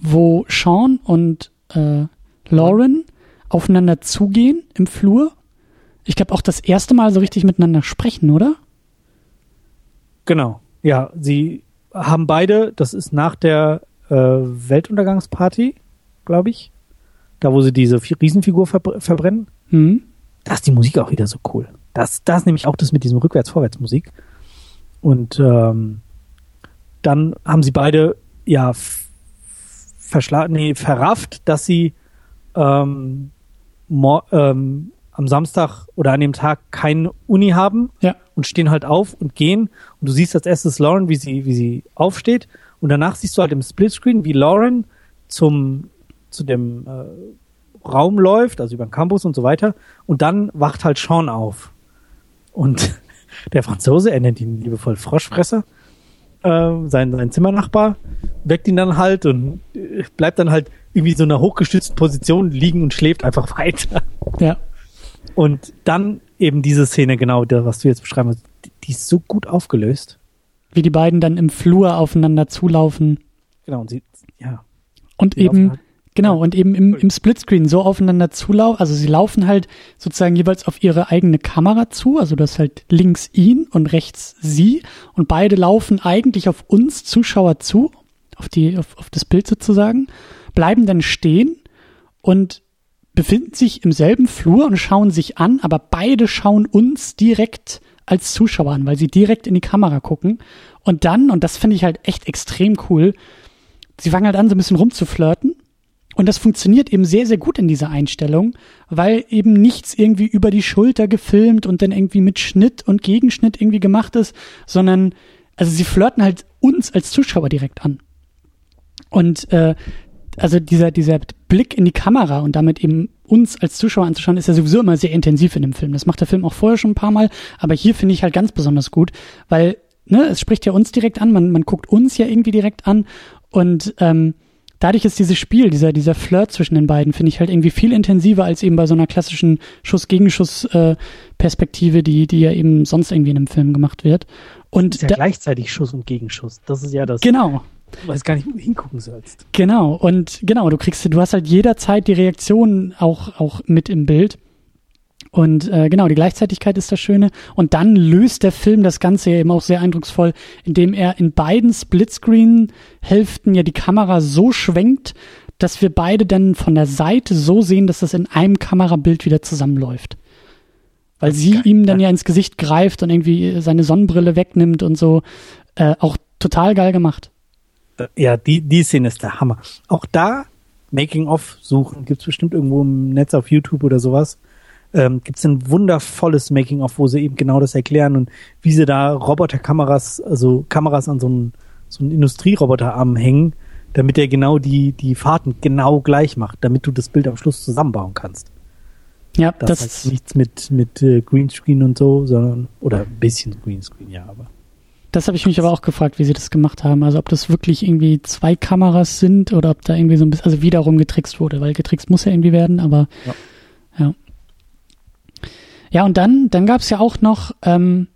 wo Sean und äh, Lauren aufeinander zugehen im Flur. Ich glaube auch das erste Mal so richtig miteinander sprechen, oder? Genau. Ja, sie haben beide, das ist nach der äh, Weltuntergangsparty, glaube ich, da wo sie diese Riesenfigur verbr verbrennen. Mhm. Da ist die Musik auch wieder so cool. Das, das ist nämlich auch das mit diesem Rückwärts-Vorwärts-Musik. Und ähm, dann haben sie beide ja verschlagen, nee, verrafft, dass sie ähm, ähm, am Samstag oder an dem Tag keine Uni haben ja. und stehen halt auf und gehen. Und du siehst als erstes Lauren, wie sie, wie sie aufsteht. Und danach siehst du halt im Splitscreen, wie Lauren zum, zu dem äh, Raum läuft, also über den Campus und so weiter. Und dann wacht halt Sean auf. Und [LAUGHS] der Franzose, er nennt ihn liebevoll Froschfresser, äh, sein, sein Zimmernachbar, weckt ihn dann halt und äh, bleibt dann halt irgendwie so in einer hochgestützten Position liegen und schläft einfach [LAUGHS] weiter. Ja. Und dann eben diese Szene, genau, was du jetzt beschreiben willst, die, ist so gut aufgelöst. Wie die beiden dann im Flur aufeinander zulaufen. Genau, und sie, ja. Und Die eben, halt- genau, und eben im, im Splitscreen so aufeinander zulaufen. Also sie laufen halt sozusagen jeweils auf ihre eigene Kamera zu. Also das halt links ihn und rechts sie. Und beide laufen eigentlich auf uns Zuschauer zu, auf die, auf, auf das Bild sozusagen, bleiben dann stehen und befinden sich im selben Flur und schauen sich an, aber beide schauen uns direkt als Zuschauer an, weil sie direkt in die Kamera gucken. Und dann, und das finde ich halt echt extrem cool, sie fangen halt an, so ein bisschen rumzuflirten. Und das funktioniert eben sehr, sehr gut in dieser Einstellung, weil eben nichts irgendwie über die Schulter gefilmt und dann irgendwie mit Schnitt und Gegenschnitt irgendwie gemacht ist, sondern, also sie flirten halt uns als Zuschauer direkt an. Und äh, also dieser, dieser Blick in die Kamera und damit eben uns als Zuschauer anzuschauen, ist ja sowieso immer sehr intensiv in dem Film. Das macht der Film auch vorher schon ein paar Mal, aber hier finde ich halt ganz besonders gut, weil ne, es spricht ja uns direkt an, man, man guckt uns ja irgendwie direkt an und ähm, dadurch ist dieses Spiel, dieser, dieser Flirt zwischen den beiden, finde ich halt irgendwie viel intensiver als eben bei so einer klassischen Schuss-Gegenschuss-Perspektive, die, die ja eben sonst irgendwie in einem Film gemacht wird. Und Ist ja da, gleichzeitig Schuss und Gegenschuss. Das ist ja das. genau, Du weißt gar nicht, wo du hingucken sollst. Genau, und genau, du kriegst, du hast halt jederzeit die Reaktion auch, auch mit im Bild. Und äh, genau, die Gleichzeitigkeit ist das Schöne. Und dann löst der Film das Ganze ja eben auch sehr eindrucksvoll, indem er in beiden Splitscreen-Hälften ja die Kamera so schwenkt, dass wir beide dann von der Seite so sehen, dass das in einem Kamerabild wieder zusammenläuft. Weil sie geil, ihm dann ja. ja ins Gesicht greift und irgendwie seine Sonnenbrille wegnimmt und so. Äh, auch total geil gemacht. Ja, die, die Szene ist der Hammer. Auch da Making-of suchen, gibt's bestimmt irgendwo im Netz auf YouTube oder sowas. Ähm, gibt's ein wundervolles Making-of, wo sie eben genau das erklären und wie sie da Roboterkameras, also Kameras an so einen, so einen Industrieroboterarm hängen, damit er genau die, die Fahrten genau gleich macht, damit du das Bild am Schluss zusammenbauen kannst. Ja, Das, das, heißt nichts mit, mit äh, Greenscreen und so, sondern, oder ein bisschen Greenscreen, ja, aber. Das habe ich mich aber auch gefragt, wie sie das gemacht haben. Also ob das wirklich irgendwie zwei Kameras sind oder ob da irgendwie so ein bisschen, also wiederum getrickst wurde, weil getrickst muss ja irgendwie werden, aber Ja. ja. Ja, und dann, dann gab es ja auch noch, ähm,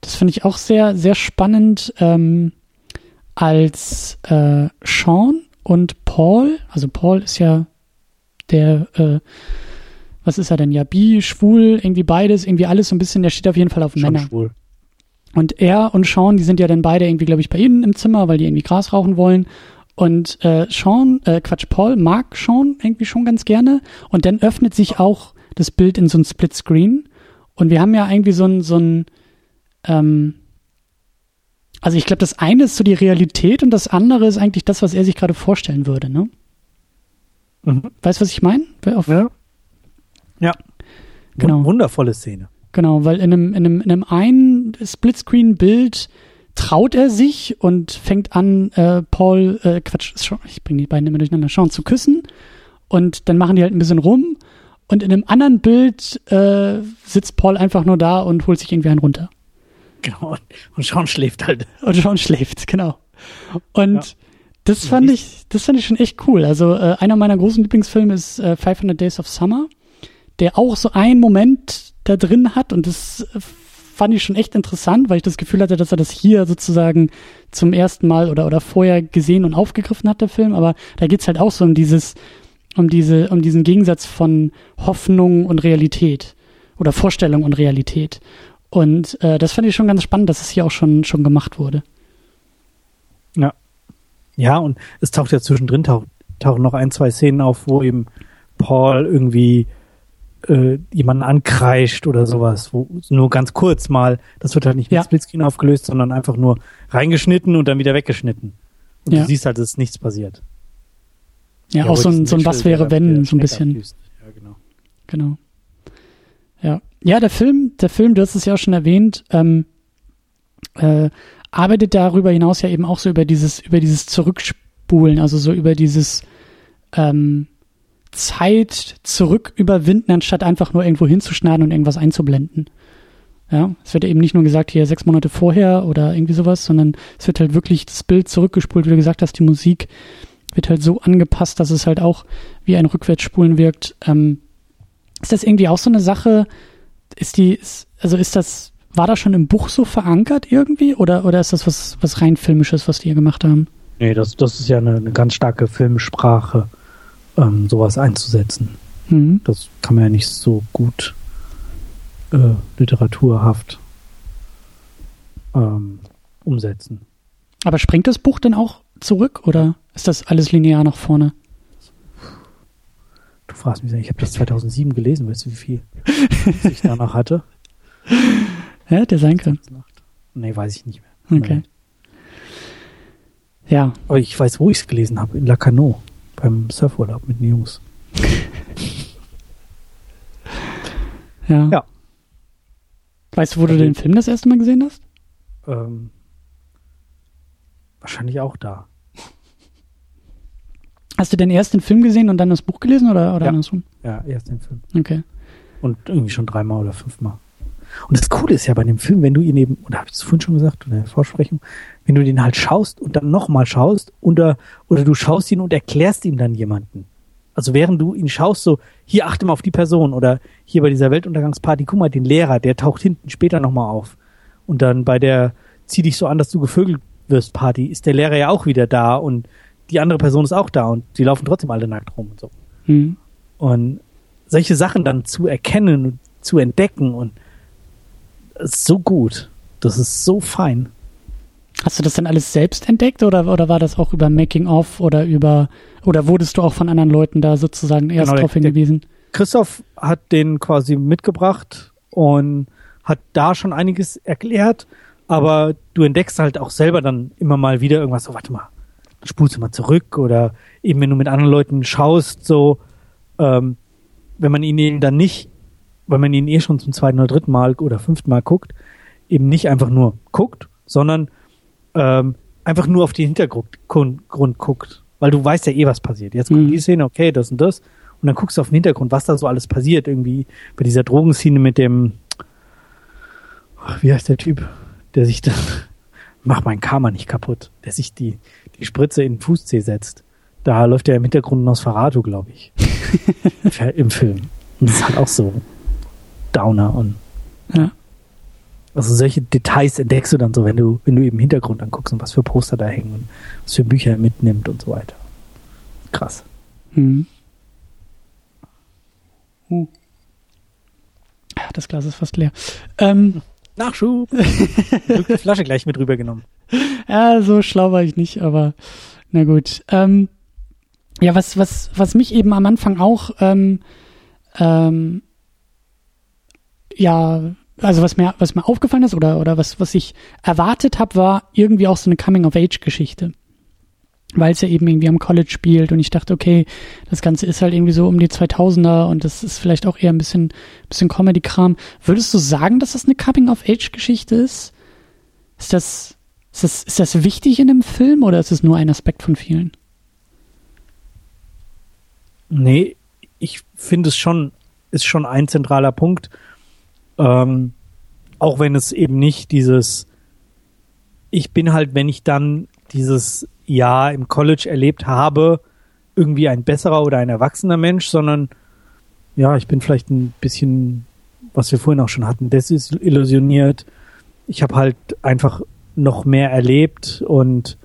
das finde ich auch sehr, sehr spannend, ähm, als äh, Sean und Paul, also Paul ist ja der, äh, was ist er denn? Ja, bi, schwul, irgendwie beides, irgendwie alles so ein bisschen, der steht auf jeden Fall auf Schon Männer. schwul. Und er und Sean, die sind ja dann beide irgendwie, glaube ich, bei ihnen im Zimmer, weil die irgendwie Gras rauchen wollen. Und äh, Sean, äh, Quatsch, Paul mag Sean irgendwie schon ganz gerne. Und dann öffnet sich auch das Bild in so ein Splitscreen. Und wir haben ja irgendwie so ein, so ein, ähm, also ich glaube, das eine ist so die Realität und das andere ist eigentlich das, was er sich gerade vorstellen würde, ne? Mhm. Weißt du, was ich meine? Ja. Ja. Genau. Wun- Wundervolle Szene. Genau, weil in einem, in einem, in einem einen Splitscreen-Bild traut er sich und fängt an, äh, Paul, äh, Quatsch, ich bringe die beiden immer durcheinander, Sean zu küssen und dann machen die halt ein bisschen rum und in einem anderen Bild äh, sitzt Paul einfach nur da und holt sich irgendwie einen runter. Genau. Und- Und Sean schläft halt. Und Sean schläft, genau. Und Ja. das fand ich, das fand ich schon echt cool. Also äh, einer meiner großen Lieblingsfilme ist äh, 500 Days of Summer, der auch so einen Moment da drin hat und das äh, fand ich schon echt interessant, weil ich das Gefühl hatte, dass er das hier sozusagen zum ersten Mal oder oder vorher gesehen und aufgegriffen hat, der Film. Aber da geht's halt auch so um dieses, um diese, um diesen Gegensatz von Hoffnung und Realität oder Vorstellung und Realität. Und äh, das fand ich schon ganz spannend, dass es hier auch schon schon gemacht wurde. Ja, und es taucht ja zwischendrin tauch, tauchen noch ein, zwei Szenen auf, wo eben Paul irgendwie äh, jemanden ankreischt oder sowas, wo nur ganz kurz mal, das wird halt nicht mit Ja. Splitscreen aufgelöst, sondern einfach nur reingeschnitten und dann wieder weggeschnitten. Und Ja. du siehst halt, dass nichts passiert. Ja, Ja, auch so ein, so ein Was wäre wenn, so ein bisschen. Ja, genau. Genau. Ja. Ja, der Film, der Film, du hast es ja auch schon erwähnt, ähm, äh, arbeitet darüber hinaus ja eben auch so über dieses, über dieses Zurückspulen, also so über dieses ähm, Zeit zurück überwinden, anstatt einfach nur irgendwo hinzuschneiden und irgendwas einzublenden. Ja, es wird eben nicht nur gesagt, hier sechs Monate vorher oder irgendwie sowas, sondern es wird halt wirklich das Bild zurückgespult, wie du gesagt hast, die Musik wird halt so angepasst, dass es halt auch wie ein Rückwärtsspulen wirkt. Ähm, ist das irgendwie auch so eine Sache? Ist die, also ist das, war das schon im Buch so verankert irgendwie? Oder, oder ist das was, was rein filmisches, was die hier gemacht haben? Nee, das, das ist ja eine, eine ganz starke Filmsprache, ähm, sowas einzusetzen. Mhm. Das kann man ja nicht so gut äh, literaturhaft ähm, umsetzen. Aber springt das Buch denn auch zurück oder ist das alles linear nach vorne? Du fragst mich, ich habe das 2007 gelesen, weißt du, wie viel ich [LAUGHS] danach hatte? Ja, hätte sein können. Nee, weiß ich nicht mehr. Okay. Ja, Aber ich weiß, wo ich es gelesen habe, in Lacanau, beim Surfurlaub mit den Jungs. [LAUGHS] ja. Ja. Weißt du, wo du den Film das erste Mal gesehen hast? Ähm, wahrscheinlich auch da. Hast du denn erst den Film gesehen und dann das Buch gelesen oder, oder Ja. andersrum? Ja, erst den Film. Okay. Und irgendwie schon dreimal oder fünfmal. Und das Coole ist ja bei dem Film, wenn du ihn eben, oder habe ich es vorhin schon gesagt, in der Vorsprechung, wenn du den halt schaust und dann nochmal schaust, oder, oder du schaust ihn und erklärst ihm dann jemanden. Also während du ihn schaust, so, hier achte mal auf die Person oder hier bei dieser Weltuntergangsparty, guck mal, den Lehrer, der taucht hinten später nochmal auf. Und dann bei der zieh dich so an, dass du gevögelt wirst Party, ist der Lehrer ja auch wieder da und die andere Person ist auch da und die laufen trotzdem alle nackt rum und so. Hm. Und solche Sachen dann zu erkennen und zu entdecken und so gut. Das ist so fein. Hast du das dann alles selbst entdeckt oder, oder war das auch über Making of oder über oder wurdest du auch von anderen Leuten da sozusagen erst Genau, drauf hingewiesen? Christoph hat den quasi mitgebracht und hat da schon einiges erklärt, aber du entdeckst halt auch selber dann immer mal wieder irgendwas, so warte mal, dann spulst du mal zurück oder eben wenn du mit anderen Leuten schaust, so ähm, wenn man ihn eben dann nicht, weil man ihn eh schon zum zweiten oder dritten Mal oder fünften Mal guckt, eben nicht einfach nur guckt, sondern ähm, einfach nur auf den Hintergrund Grund, Grund guckt. Weil du weißt ja eh, was passiert. Jetzt kommt Mhm. die Szene, okay, das und das. Und dann guckst du auf den Hintergrund, was da so alles passiert. Irgendwie bei dieser Drogenszene mit dem, wie heißt der Typ, der sich dann, [LAUGHS] mach mein Karma nicht kaputt, der sich die, die Spritze in den Fußzeh setzt. Da läuft ja im Hintergrund Nosferatu, glaube ich. [LAUGHS] Im Film. Und das ist halt auch so Downer und Ja. also solche Details entdeckst du dann so, wenn du, wenn du eben Hintergrund anguckst und was für Poster da hängen und was für Bücher er mitnimmt und so weiter. Krass. Hm. Hm. das Glas ist fast leer. Ähm, Nachschub. [LAUGHS] die Flasche gleich mit rübergenommen. Ja, so schlau war ich nicht, aber na gut. Ähm, ja, was, was, was mich eben am Anfang auch, ähm, ähm, ja, also was mir, was mir aufgefallen ist oder, oder was, was ich erwartet habe, war irgendwie auch so eine Coming-of-Age-Geschichte. Weil es ja eben irgendwie am College spielt und ich dachte, okay, das Ganze ist halt irgendwie so um die 2000er und das ist vielleicht auch eher ein bisschen, bisschen Comedy-Kram. Würdest du sagen, dass das eine Coming-of-Age-Geschichte ist? Ist das, ist das, ist das wichtig in einem Film oder ist es nur ein Aspekt von vielen? Nee, ich finde es schon, ist schon ein zentraler Punkt. Ähm, auch wenn es eben nicht dieses, ich bin halt, wenn ich dann dieses Jahr im College erlebt habe, irgendwie ein besserer oder ein erwachsener Mensch, sondern ja, ich bin vielleicht ein bisschen, was wir vorhin auch schon hatten, desillusioniert. Ich habe halt einfach noch mehr erlebt und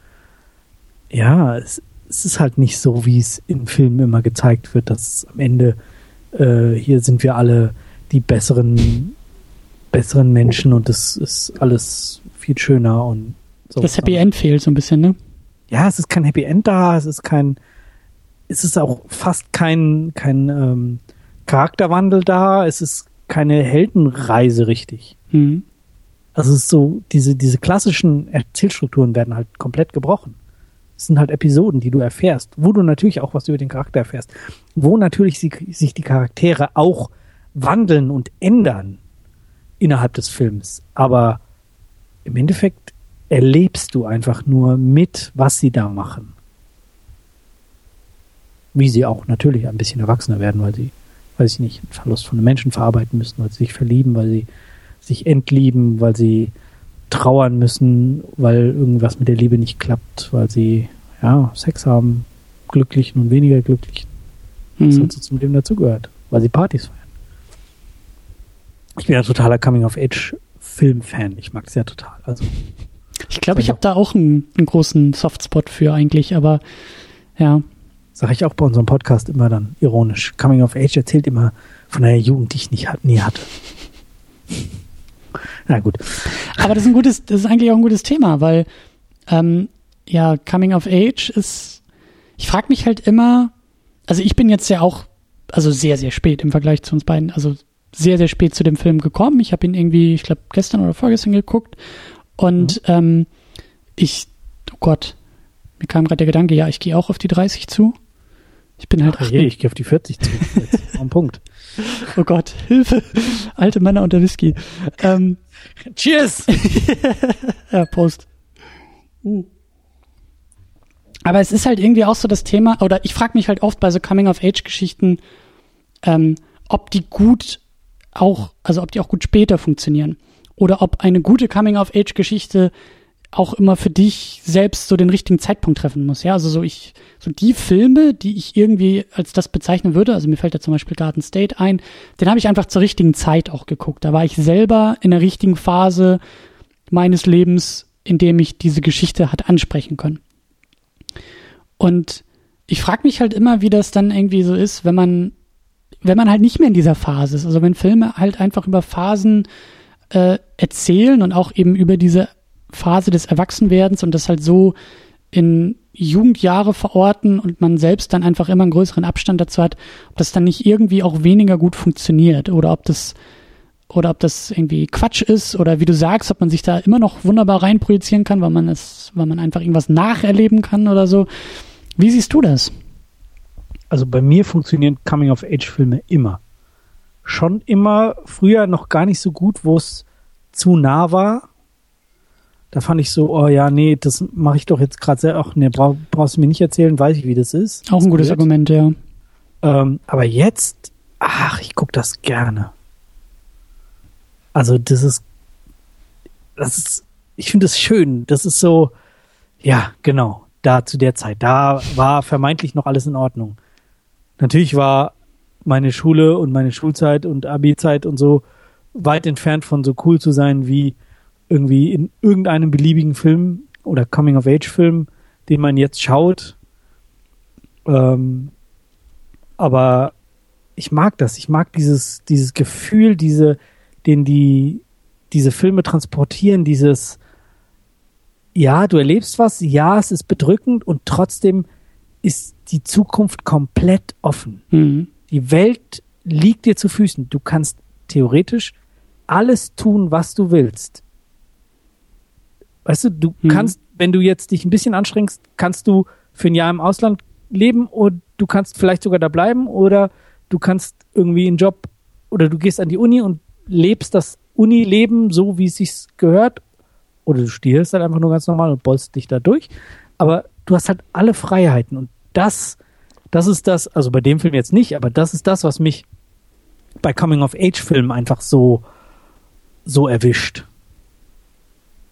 ja, es, es ist halt nicht so, wie es in Filmen immer gezeigt wird, dass am Ende äh, hier sind wir alle die besseren, besseren Menschen und das ist alles viel schöner und so. Das Happy End fehlt so ein bisschen, ne? Ja, es ist kein Happy End da, es ist kein, es ist auch fast kein, kein ähm, Charakterwandel da, es ist keine Heldenreise richtig. Mhm. Also es ist so, diese, diese klassischen Erzählstrukturen werden halt komplett gebrochen. Es sind halt Episoden, die du erfährst, wo du natürlich auch was über den Charakter erfährst, wo natürlich sie, sich die Charaktere auch wandeln und ändern innerhalb des Films. Aber im Endeffekt erlebst du einfach nur mit, was sie da machen. Wie sie auch natürlich ein bisschen erwachsener werden, weil sie, weiß ich nicht, einen Verlust von einem Menschen verarbeiten müssen, weil sie sich verlieben, weil sie sich entlieben, weil sie trauern müssen, weil irgendwas mit der Liebe nicht klappt, weil sie ja Sex haben, glücklichen und weniger glücklichen. Was mhm. halt so zum Leben dazugehört, weil sie Partys feiern. Ich bin ja totaler Coming-of-Age-Film-Fan. Ich mag es ja total. Also ich glaube, ich habe da auch einen, einen großen Softspot für eigentlich, aber ja. Sag ich auch bei unserem Podcast immer dann ironisch. Coming of Age erzählt immer von einer Jugend, die ich nicht, nie hatte. Na gut. Aber das ist ein gutes, das ist eigentlich auch ein gutes Thema, weil ähm, ja, Coming of Age ist, ich frage mich halt immer, also ich bin jetzt ja auch, also sehr, sehr spät im Vergleich zu uns beiden, also sehr, sehr spät zu dem Film gekommen. Ich habe ihn irgendwie, ich glaube, gestern oder vorgestern geguckt und mhm. ähm, ich, oh Gott, mir kam gerade der Gedanke, ja, ich gehe auch auf die 30 zu. Ich bin halt. Ach je, ich gehe auf die 40 zu. [LAUGHS] Am Punkt. Oh Gott, Hilfe. Alte Männer unter Whisky. Ähm, Cheers! [LAUGHS] ja, Prost. Uh. Aber es ist halt irgendwie auch so das Thema, oder ich frage mich halt oft bei so Coming-of-Age-Geschichten, ähm, ob die gut auch, also ob die auch gut später funktionieren. Oder ob eine gute Coming-of-Age-Geschichte auch immer für dich selbst so den richtigen Zeitpunkt treffen muss. Ja, also so ich, so die Filme, die ich irgendwie als das bezeichnen würde, also mir fällt da zum Beispiel Garden State ein, den habe ich einfach zur richtigen Zeit auch geguckt. Da war ich selber in der richtigen Phase meines Lebens, in dem ich diese Geschichte hat ansprechen können. Und ich frage mich halt immer, wie das dann irgendwie so ist, wenn man, wenn man halt nicht mehr in dieser Phase ist. Also wenn Filme halt einfach über Phasen äh, erzählen und auch eben über diese Phase des Erwachsenwerdens und das halt so in Jugendjahre verorten und man selbst dann einfach immer einen größeren Abstand dazu hat, ob das dann nicht irgendwie auch weniger gut funktioniert oder ob das oder ob das irgendwie Quatsch ist oder wie du sagst, ob man sich da immer noch wunderbar reinprojizieren kann, weil man es, weil man einfach irgendwas nacherleben kann oder so. Wie siehst du das? Also bei mir funktionieren Coming-of-Age-Filme immer. Schon immer, früher noch gar nicht so gut, wo es zu nah war, da fand ich so, oh ja, nee, das mache ich doch jetzt gerade sehr, ach nee, brauch, brauchst du mir nicht erzählen, weiß ich, wie das ist. Auch ein gutes gehört. Argument, ja. Ähm, aber jetzt, ach, ich gucke das gerne. Also das ist, das ist, ich finde es schön. Das ist so, ja, genau, da zu der Zeit, da war vermeintlich noch alles in Ordnung. Natürlich war meine Schule und meine Schulzeit und Abi-Zeit und so weit entfernt von so cool zu sein wie irgendwie in irgendeinem beliebigen Film oder Coming-of-Age-Film, den man jetzt schaut. Ähm, aber ich mag das. Ich mag dieses, dieses Gefühl, diese, den die diese Filme transportieren, dieses ja, du erlebst was, ja, es ist bedrückend und trotzdem ist die Zukunft komplett offen. Mhm. Die Welt liegt dir zu Füßen. Du kannst theoretisch alles tun, was du willst. Weißt du, du Mhm. kannst, wenn du jetzt dich ein bisschen anstrengst, kannst du für ein Jahr im Ausland leben und du kannst vielleicht sogar da bleiben oder du kannst irgendwie einen Job oder du gehst an die Uni und lebst das Uni-Leben so, wie es sich gehört oder du stierst halt einfach nur ganz normal und bolst dich da durch. Aber du hast halt alle Freiheiten und das, das ist das, also bei dem Film jetzt nicht, aber das ist das, was mich bei Coming-of-Age-Filmen einfach so, so erwischt.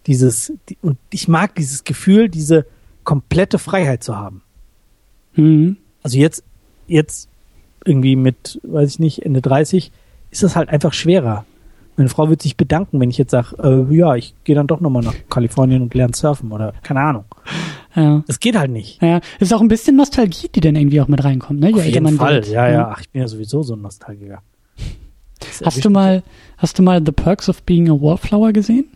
Dieses, die, und ich mag dieses Gefühl, diese komplette Freiheit zu haben. Mhm. Also jetzt, jetzt irgendwie mit, weiß ich nicht, Ende 30, ist das halt einfach schwerer. Meine Frau wird sich bedanken, wenn ich jetzt sage, äh, ja, ich gehe dann doch nochmal nach Kalifornien und lerne surfen oder keine Ahnung. Ja. Das geht halt nicht. Ja, ist auch ein bisschen Nostalgie, die dann irgendwie auch mit reinkommt, ne? Je Auf jeden man Fall, wird. ja, ja. Ach, ich bin ja sowieso so ein Nostalgiker. Das Hast du mal, hast du mal The Perks of Being a Wallflower gesehen?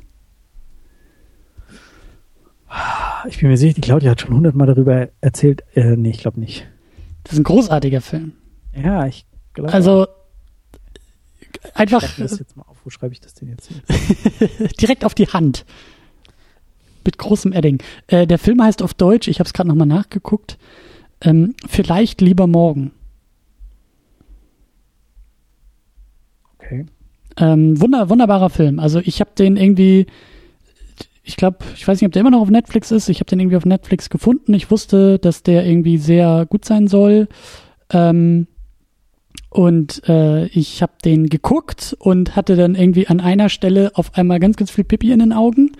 Ich bin mir sicher, die Claudia hat schon hundertmal darüber erzählt. Äh, nee, ich glaube nicht. Das ist ein großartiger Film. Ja, ich glaube. Also einfach mir das jetzt mal auf. Wo schreibe ich das denn jetzt hin? [LAUGHS] direkt auf die Hand. Mit großem Edding. Äh, der Film heißt auf Deutsch, ich habe es gerade nochmal nachgeguckt, ähm, Vielleicht lieber morgen. Okay. Ähm, wunder, wunderbarer Film. Also ich habe den irgendwie, ich glaube, ich weiß nicht, ob der immer noch auf Netflix ist. Ich habe den irgendwie auf Netflix gefunden. Ich wusste, dass der irgendwie sehr gut sein soll. Ähm, und äh, ich habe den geguckt und hatte dann irgendwie an einer Stelle auf einmal ganz, ganz viel Pipi in den Augen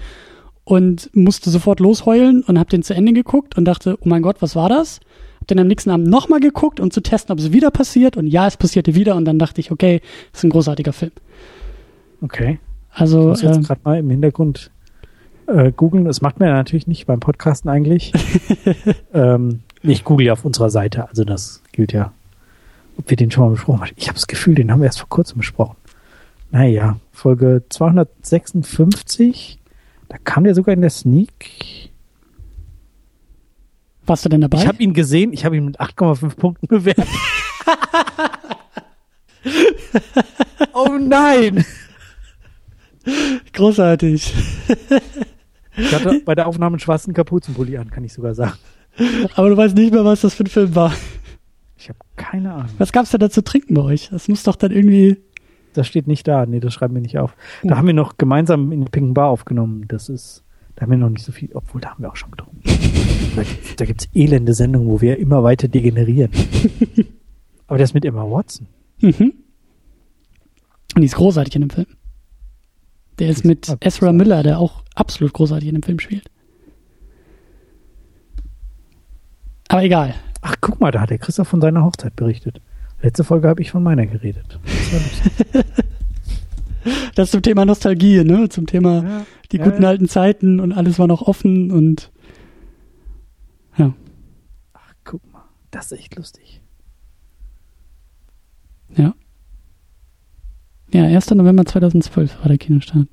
und musste sofort losheulen und habe den zu Ende geguckt und dachte, oh mein Gott, was war das? Hab den am nächsten Abend nochmal geguckt, um zu testen, ob es wieder passiert. Und ja, es passierte wieder. Und dann dachte ich, okay, das ist ein großartiger Film. Okay. Ich Also, muss jetzt äh, gerade mal im Hintergrund äh, googeln. Das macht man ja natürlich nicht beim Podcasten eigentlich. [LAUGHS] ähm, ich google ja auf unserer Seite, also das gilt ja. Ob wir den schon mal besprochen haben. Ich habe das Gefühl, den haben wir erst vor kurzem besprochen. Naja, Folge 256. Da kam der sogar in der Sneak. warst du denn dabei? Ich habe ihn gesehen, ich habe ihn mit 8,5 Punkten bewertet. [LAUGHS] oh nein! Großartig. Ich hatte bei der Aufnahme einen schwarzen Kapuzenpulli an, kann ich sogar sagen. Aber du weißt nicht mehr, was das für ein Film war. Ich habe keine Ahnung. Was gab's denn da zu trinken bei euch? Das muss doch dann irgendwie. Das steht nicht da. Nee, das schreiben wir nicht auf. Da haben wir noch gemeinsam in der Pinken Bar aufgenommen. Das ist, da haben wir noch nicht so viel, obwohl da haben wir auch schon getrunken. [LAUGHS] da da gibt's elende Sendungen, wo wir immer weiter degenerieren. [LAUGHS] Aber das mit Emma Watson. Mhm. Und die ist großartig in dem Film. Der ist mit Ezra. Miller, der auch absolut großartig in dem Film spielt. Aber egal. Ach, guck mal, da hat der Christoph von seiner Hochzeit berichtet. Letzte Folge habe ich von meiner geredet. [LAUGHS] Das zum Thema Nostalgie, ne? Zum Thema Ja, die ja, guten ja. alten Zeiten und alles war noch offen und ja, Ach, guck mal. Das ist echt lustig. ja. Ja, 1. November 2012 war der Kinostart.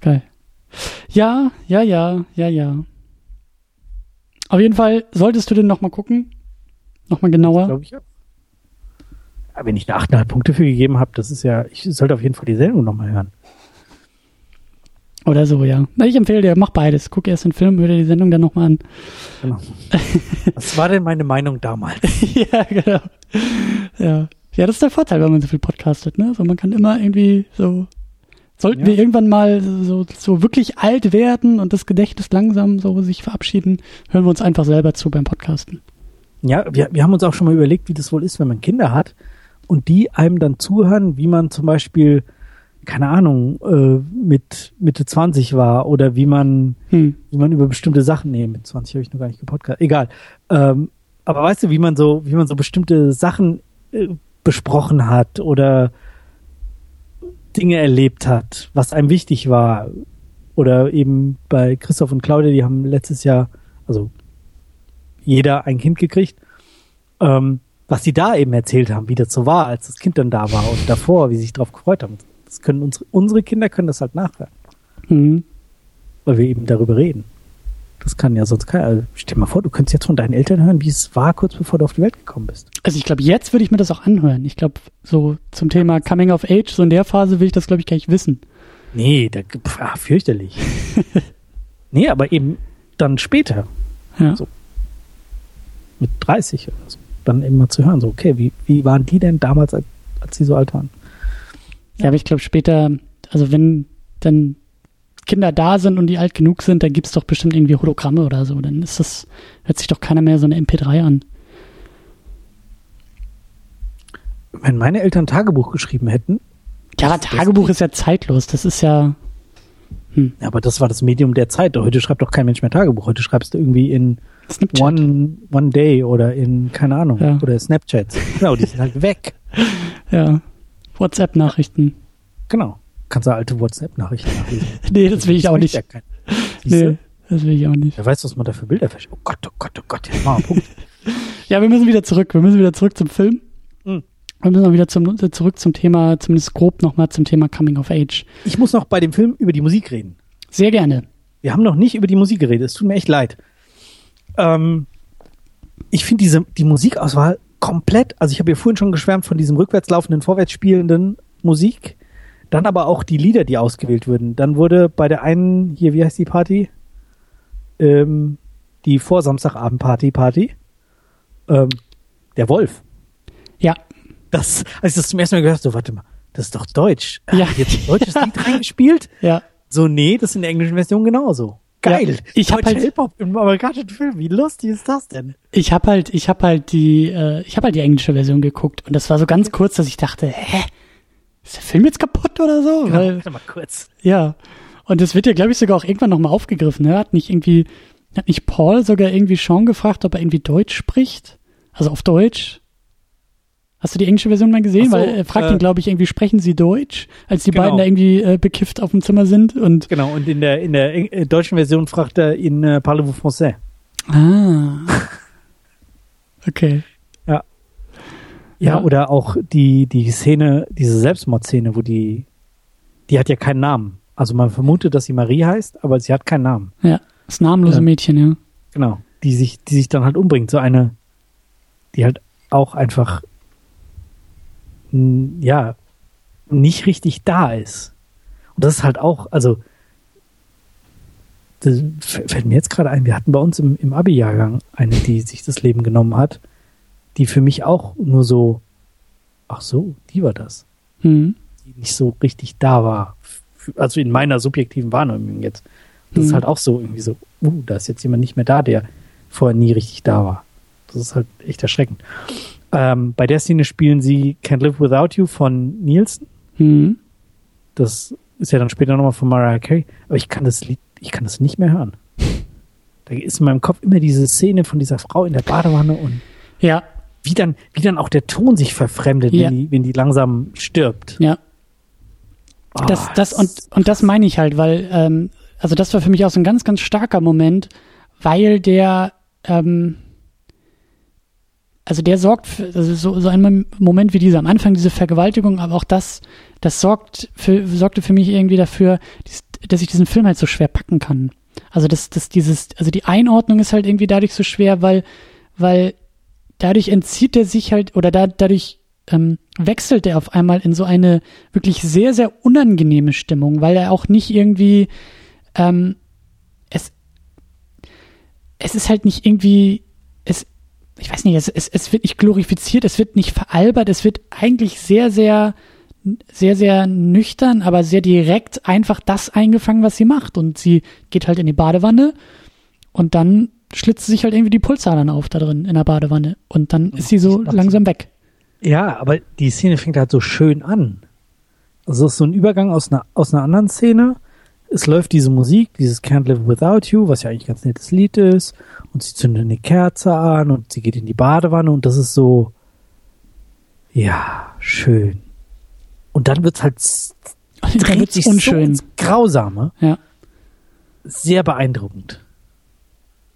Geil. Ja, ja, ja, ja, ja. Auf jeden Fall solltest du den nochmal gucken. Nochmal genauer. Glaube ich auch. Wenn ich eine 8,5 Punkte für gegeben habe, das ist ja, ich sollte auf jeden Fall die Sendung nochmal hören. Oder so, ja. Ich empfehle dir, mach beides. Guck erst den Film, hör dir die Sendung dann nochmal an. Genau. [LAUGHS] Was war denn meine Meinung damals? [LAUGHS] ja, genau. Ja. Ja, das ist der Vorteil, wenn man so viel podcastet, ne? So, man kann immer irgendwie so. Sollten Ja. wir irgendwann mal so, so wirklich alt werden und das Gedächtnis langsam so sich verabschieden, hören wir uns einfach selber zu beim Podcasten. Ja, wir, wir haben uns auch schon mal überlegt, wie das wohl ist, wenn man Kinder hat und die einem dann zuhören, wie man zum Beispiel, keine Ahnung, äh, mit Mitte 20 war oder wie man, Hm. wie man über bestimmte Sachen, nee, mit 20 habe ich noch gar nicht gepodcast, egal. Ähm, aber weißt du, wie man so, wie man so bestimmte Sachen äh, besprochen hat oder Dinge erlebt hat, was einem wichtig war. Oder eben bei Christoph und Claudia, die haben letztes Jahr, also jeder ein Kind gekriegt, ähm, was sie da eben erzählt haben, wie das so war, als das Kind dann da war und davor, wie sie sich darauf gefreut haben. Das können unsere, unsere Kinder können das halt nachhören, Mhm. weil wir eben darüber reden. Das kann ja sonst keiner. Also stell dir mal vor, du könntest jetzt von deinen Eltern hören, wie es war, kurz bevor du auf die Welt gekommen bist. Also ich glaube, jetzt würde ich mir das auch anhören. Ich glaube, so zum Thema Coming of Age, so in der Phase will ich das, glaube ich, gar nicht wissen. Nee, da, ah, fürchterlich. [LAUGHS] nee, aber eben dann später, Ja. So. mit 30 oder so, dann eben mal zu hören, so, okay, wie, wie waren die denn damals, als, als sie so alt waren? Ja, aber ich glaube später, also wenn dann Kinder da sind und die alt genug sind, dann gibt's doch bestimmt irgendwie Hologramme oder so. Dann ist das, hört sich doch keiner mehr so eine MP3 an. Wenn meine Eltern Tagebuch geschrieben hätten, Ja, das- Tagebuch ist ja zeitlos. Das ist ja, ja, aber das war das Medium der Zeit. Heute schreibt doch kein Mensch mehr Tagebuch. Heute schreibst du irgendwie in Snapchat. One, One Day oder in, keine Ahnung, Ja. oder Snapchats. Genau, die sind halt [LAUGHS] weg. Ja. WhatsApp-Nachrichten. Genau. Kannst du alte WhatsApp-Nachrichten nachlesen. [LAUGHS] Nee, das will ich auch nicht. Ja kein-? Nee, das will ich auch nicht. Wer weiß, was man da für Bilder verschickt. Oh Gott, oh Gott, oh Gott, jetzt mal Punkt. [LAUGHS] Ja, wir müssen wieder zurück. Wir müssen wieder zurück zum Film. Mhm. Wir müssen auch wieder zum, zurück zum Thema, zumindest grob nochmal zum Thema Coming of Age. Ich muss noch bei dem Film über die Musik reden. Sehr gerne. Wir haben noch nicht über die Musik geredet. Es tut mir echt leid. Ähm, ich finde diese die Musikauswahl komplett. Also ich habe ja vorhin schon geschwärmt von diesem rückwärts laufenden, vorwärts spielenden Musik. Dann aber auch die Lieder, die ausgewählt wurden. Dann wurde bei der einen hier, wie heißt die Party? Ähm, die Vorsamstagabend-Party, Party. Ähm, der Wolf. Ja, Das, als ich das zum ersten Mal gehört habe, so, warte mal, das ist doch Deutsch. Ja. Jetzt ein deutsches Lied [LAUGHS] reingespielt? ja. So, nee, das ist in der englischen Version genauso. Geil. Ja, ich hab Deutscher halt- Hip-Hop im amerikanischen Film. Wie lustig ist das denn? Ich habe halt, ich habe halt die, äh, ich habe halt die englische Version geguckt und das war so ganz kurz, dass ich dachte, hä, ist der Film jetzt kaputt oder so? Weil, Warte mal kurz. ja. Und das wird ja, glaube ich, sogar auch irgendwann nochmal aufgegriffen. Ne? Hat nicht irgendwie, hat nicht Paul sogar irgendwie Sean gefragt, ob er irgendwie Deutsch spricht? Also auf Deutsch? Hast du die englische Version mal gesehen? So, Weil er fragt äh, ihn, glaube ich, irgendwie, sprechen sie Deutsch? Als die Genau. beiden da irgendwie äh, bekifft auf dem Zimmer sind und Genau, und in der, in der äh, deutschen Version fragt er ihn, äh, parlez-vous français? Ah. [LAUGHS] Okay. Ja, Ja. oder auch die, die Szene, diese Selbstmordszene, wo die, die hat ja keinen Namen. Also man vermutet, dass sie Marie heißt, aber sie hat keinen Namen. Ja. Das namenlose Ja. Mädchen, ja. Genau. Die sich, die sich dann halt umbringt. So eine, die halt auch einfach, ja, nicht richtig da ist. Und das ist halt auch, also, das fällt mir jetzt gerade ein, wir hatten bei uns im, im Abi-Jahrgang eine, die sich das Leben genommen hat, die für mich auch nur so, ach so, die war das, Hm. die nicht so richtig da war. Also in meiner subjektiven Wahrnehmung jetzt. Das ist Mhm. halt auch so irgendwie so, uh, da ist jetzt jemand nicht mehr da, der vorher nie richtig da war. Das ist halt echt erschreckend. Ähm, bei der Szene spielen sie Can't Live Without You von Nielsen. Hm. Das ist ja dann später nochmal von Mariah Carey. Aber ich kann das Lied, ich kann das nicht mehr hören. Da ist in meinem Kopf immer diese Szene von dieser Frau in der Badewanne und Ja, wie dann, wie dann auch der Ton sich verfremdet, Ja. wenn, die, wenn die langsam stirbt. ja. Ah, Das, das und, und das meine ich halt, weil, ähm, also das war für mich auch so ein ganz, ganz starker Moment, weil der, ähm, also der sorgt für, also so, so ein Moment wie dieser, am Anfang diese Vergewaltigung, aber auch das, das sorgt für, sorgte für mich irgendwie dafür, dass ich diesen Film halt so schwer packen kann. Also das, das, dieses, also die Einordnung ist halt irgendwie dadurch so schwer, weil, weil dadurch entzieht er sich halt, oder da, dadurch ähm, wechselt er auf einmal in so eine wirklich sehr, sehr unangenehme Stimmung, weil er auch nicht irgendwie, ähm, es, es ist halt nicht irgendwie, es, ich weiß nicht, es, es, es wird nicht glorifiziert, es wird nicht veralbert, es wird eigentlich sehr, sehr, sehr, sehr nüchtern, aber sehr direkt einfach das eingefangen, was sie macht. Und sie geht halt in die Badewanne und dann schlitzt sich halt irgendwie die Pulsadern auf da drin in der Badewanne. Und dann ist sie so langsam weg. Ja, aber die Szene fängt halt so schön an. Also es ist so ein Übergang aus einer, aus einer anderen Szene. Es läuft diese Musik, dieses Can't Live Without You, was ja eigentlich ein ganz nettes Lied ist. Und sie zündet eine Kerze an und sie geht in die Badewanne und das ist so, ja, schön. Und dann wird's halt, [LAUGHS] dann wird's sich so unschön. ins Grausame. Ja. Sehr beeindruckend.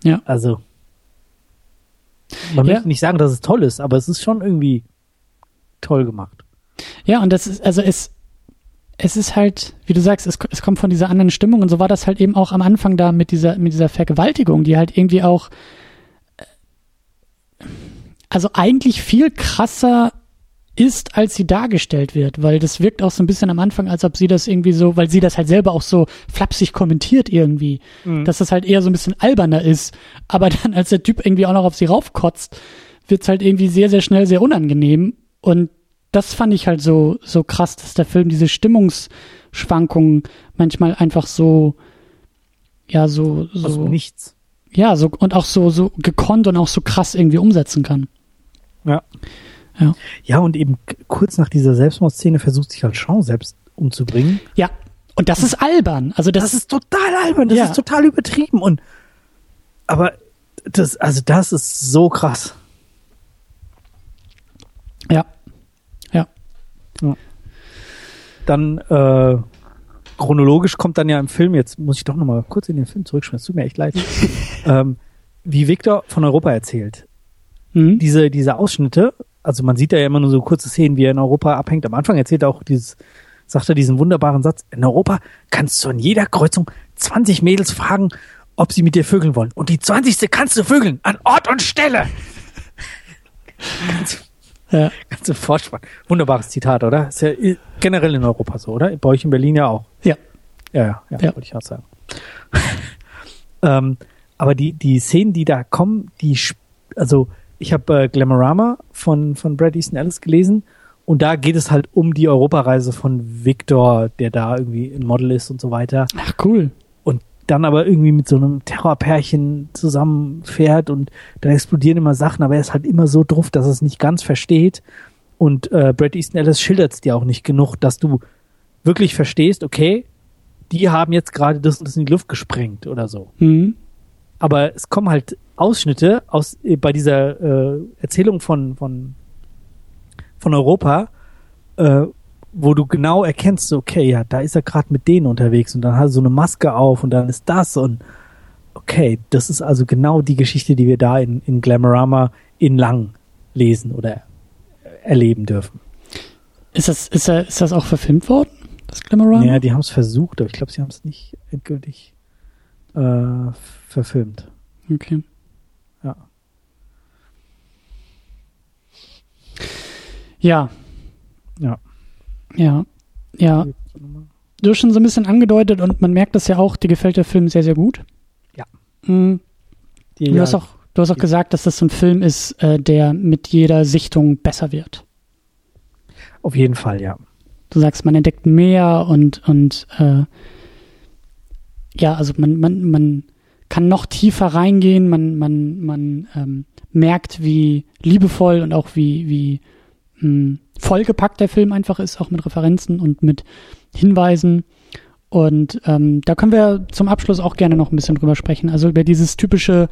Ja. Also, man Ja. möchte nicht sagen, dass es toll ist, aber es ist schon irgendwie toll gemacht. Ja, und das ist, also es, es ist halt, wie du sagst, es, es kommt von dieser anderen Stimmung und so war das halt eben auch am Anfang da mit dieser, mit dieser Vergewaltigung, die halt irgendwie auch, äh, also eigentlich viel krasser ist, als sie dargestellt wird, weil das wirkt auch so ein bisschen am Anfang, als ob sie das irgendwie so, weil sie das halt selber auch so flapsig kommentiert irgendwie, mhm. dass das halt eher so ein bisschen alberner ist, aber dann, als der Typ irgendwie auch noch auf sie raufkotzt, wird's halt irgendwie sehr, sehr schnell sehr unangenehm und das fand ich halt so, so krass, dass der Film diese Stimmungsschwankungen manchmal einfach so, ja, so, so. Also nichts. Ja, so, und auch so, so gekonnt und auch so krass irgendwie umsetzen kann. Ja. Ja. Ja, und eben kurz nach dieser Selbstmordszene versucht sich halt Sean selbst umzubringen. Ja. Und das ist albern. Also das, das ist total albern. Das ja. ist total übertrieben. Und, aber das, also das ist so krass. Ja. Dann äh, chronologisch kommt dann ja im Film, jetzt muss ich doch nochmal kurz in den Film zurückschreiben, es tut mir echt leid, [LAUGHS] ähm, wie Victor von Europa erzählt. Mhm. Diese, diese Ausschnitte, also man sieht ja immer nur so kurze Szenen, wie er in Europa abhängt. Am Anfang erzählt er auch dieses, sagt er diesen wunderbaren Satz, in Europa kannst du an jeder Kreuzung 20 Mädels fragen, ob sie mit dir vögeln wollen. Und die 20. kannst du vögeln, an Ort und Stelle. [LAUGHS] Ja. [LAUGHS] Ganze Vorspann. Wunderbares Zitat, oder? Ist ja generell in Europa so, oder? Bei euch in Berlin ja auch. Ja. Ja, ja, ja, ja. wollte ich auch sagen. [LAUGHS] ähm, aber die, die Szenen, die da kommen, die, also ich habe äh, Glamorama von, von Brad Easton Ellis gelesen und da geht es halt um die Europareise von Victor, der da irgendwie ein Model ist und so weiter. Ach, cool dann aber irgendwie mit so einem Terrorpärchen zusammenfährt und dann explodieren immer Sachen, aber er ist halt immer so drauf, dass er es nicht ganz versteht. Und äh, Brad Easton Ellis schildert es dir auch nicht genug, dass du wirklich verstehst, okay, die haben jetzt gerade das und das in die Luft gesprengt oder so. Mhm. Aber es kommen halt Ausschnitte aus äh, bei dieser äh, Erzählung von von von Europa, äh, wo du genau erkennst, okay, ja, da ist er gerade mit denen unterwegs und dann hat er so eine Maske auf und dann ist das und okay, das ist also genau die Geschichte, die wir da in, in Glamorama in Lang lesen oder erleben dürfen. Ist das, ist, er, ist das auch verfilmt worden, das Glamorama? Ja, die haben es versucht, aber ich glaube, sie haben es nicht endgültig äh, verfilmt. Okay. Ja. Ja. Ja. Ja, ja. Du hast schon so ein bisschen angedeutet und man merkt das ja auch, dir gefällt der Film sehr, sehr gut. Ja. Mhm. Die, du, ja, hast auch, du hast auch gesagt, dass das so ein Film ist, äh, der mit jeder Sichtung besser wird. Auf jeden Fall, ja. Du sagst, man entdeckt mehr und, und äh, ja, also man, man, man kann noch tiefer reingehen, man, man, man ähm, merkt, wie liebevoll und auch wie, wie mh, vollgepackt der Film einfach ist, auch mit Referenzen und mit Hinweisen. Und ähm, da können wir zum Abschluss auch gerne noch ein bisschen drüber sprechen. Also über dieses typische,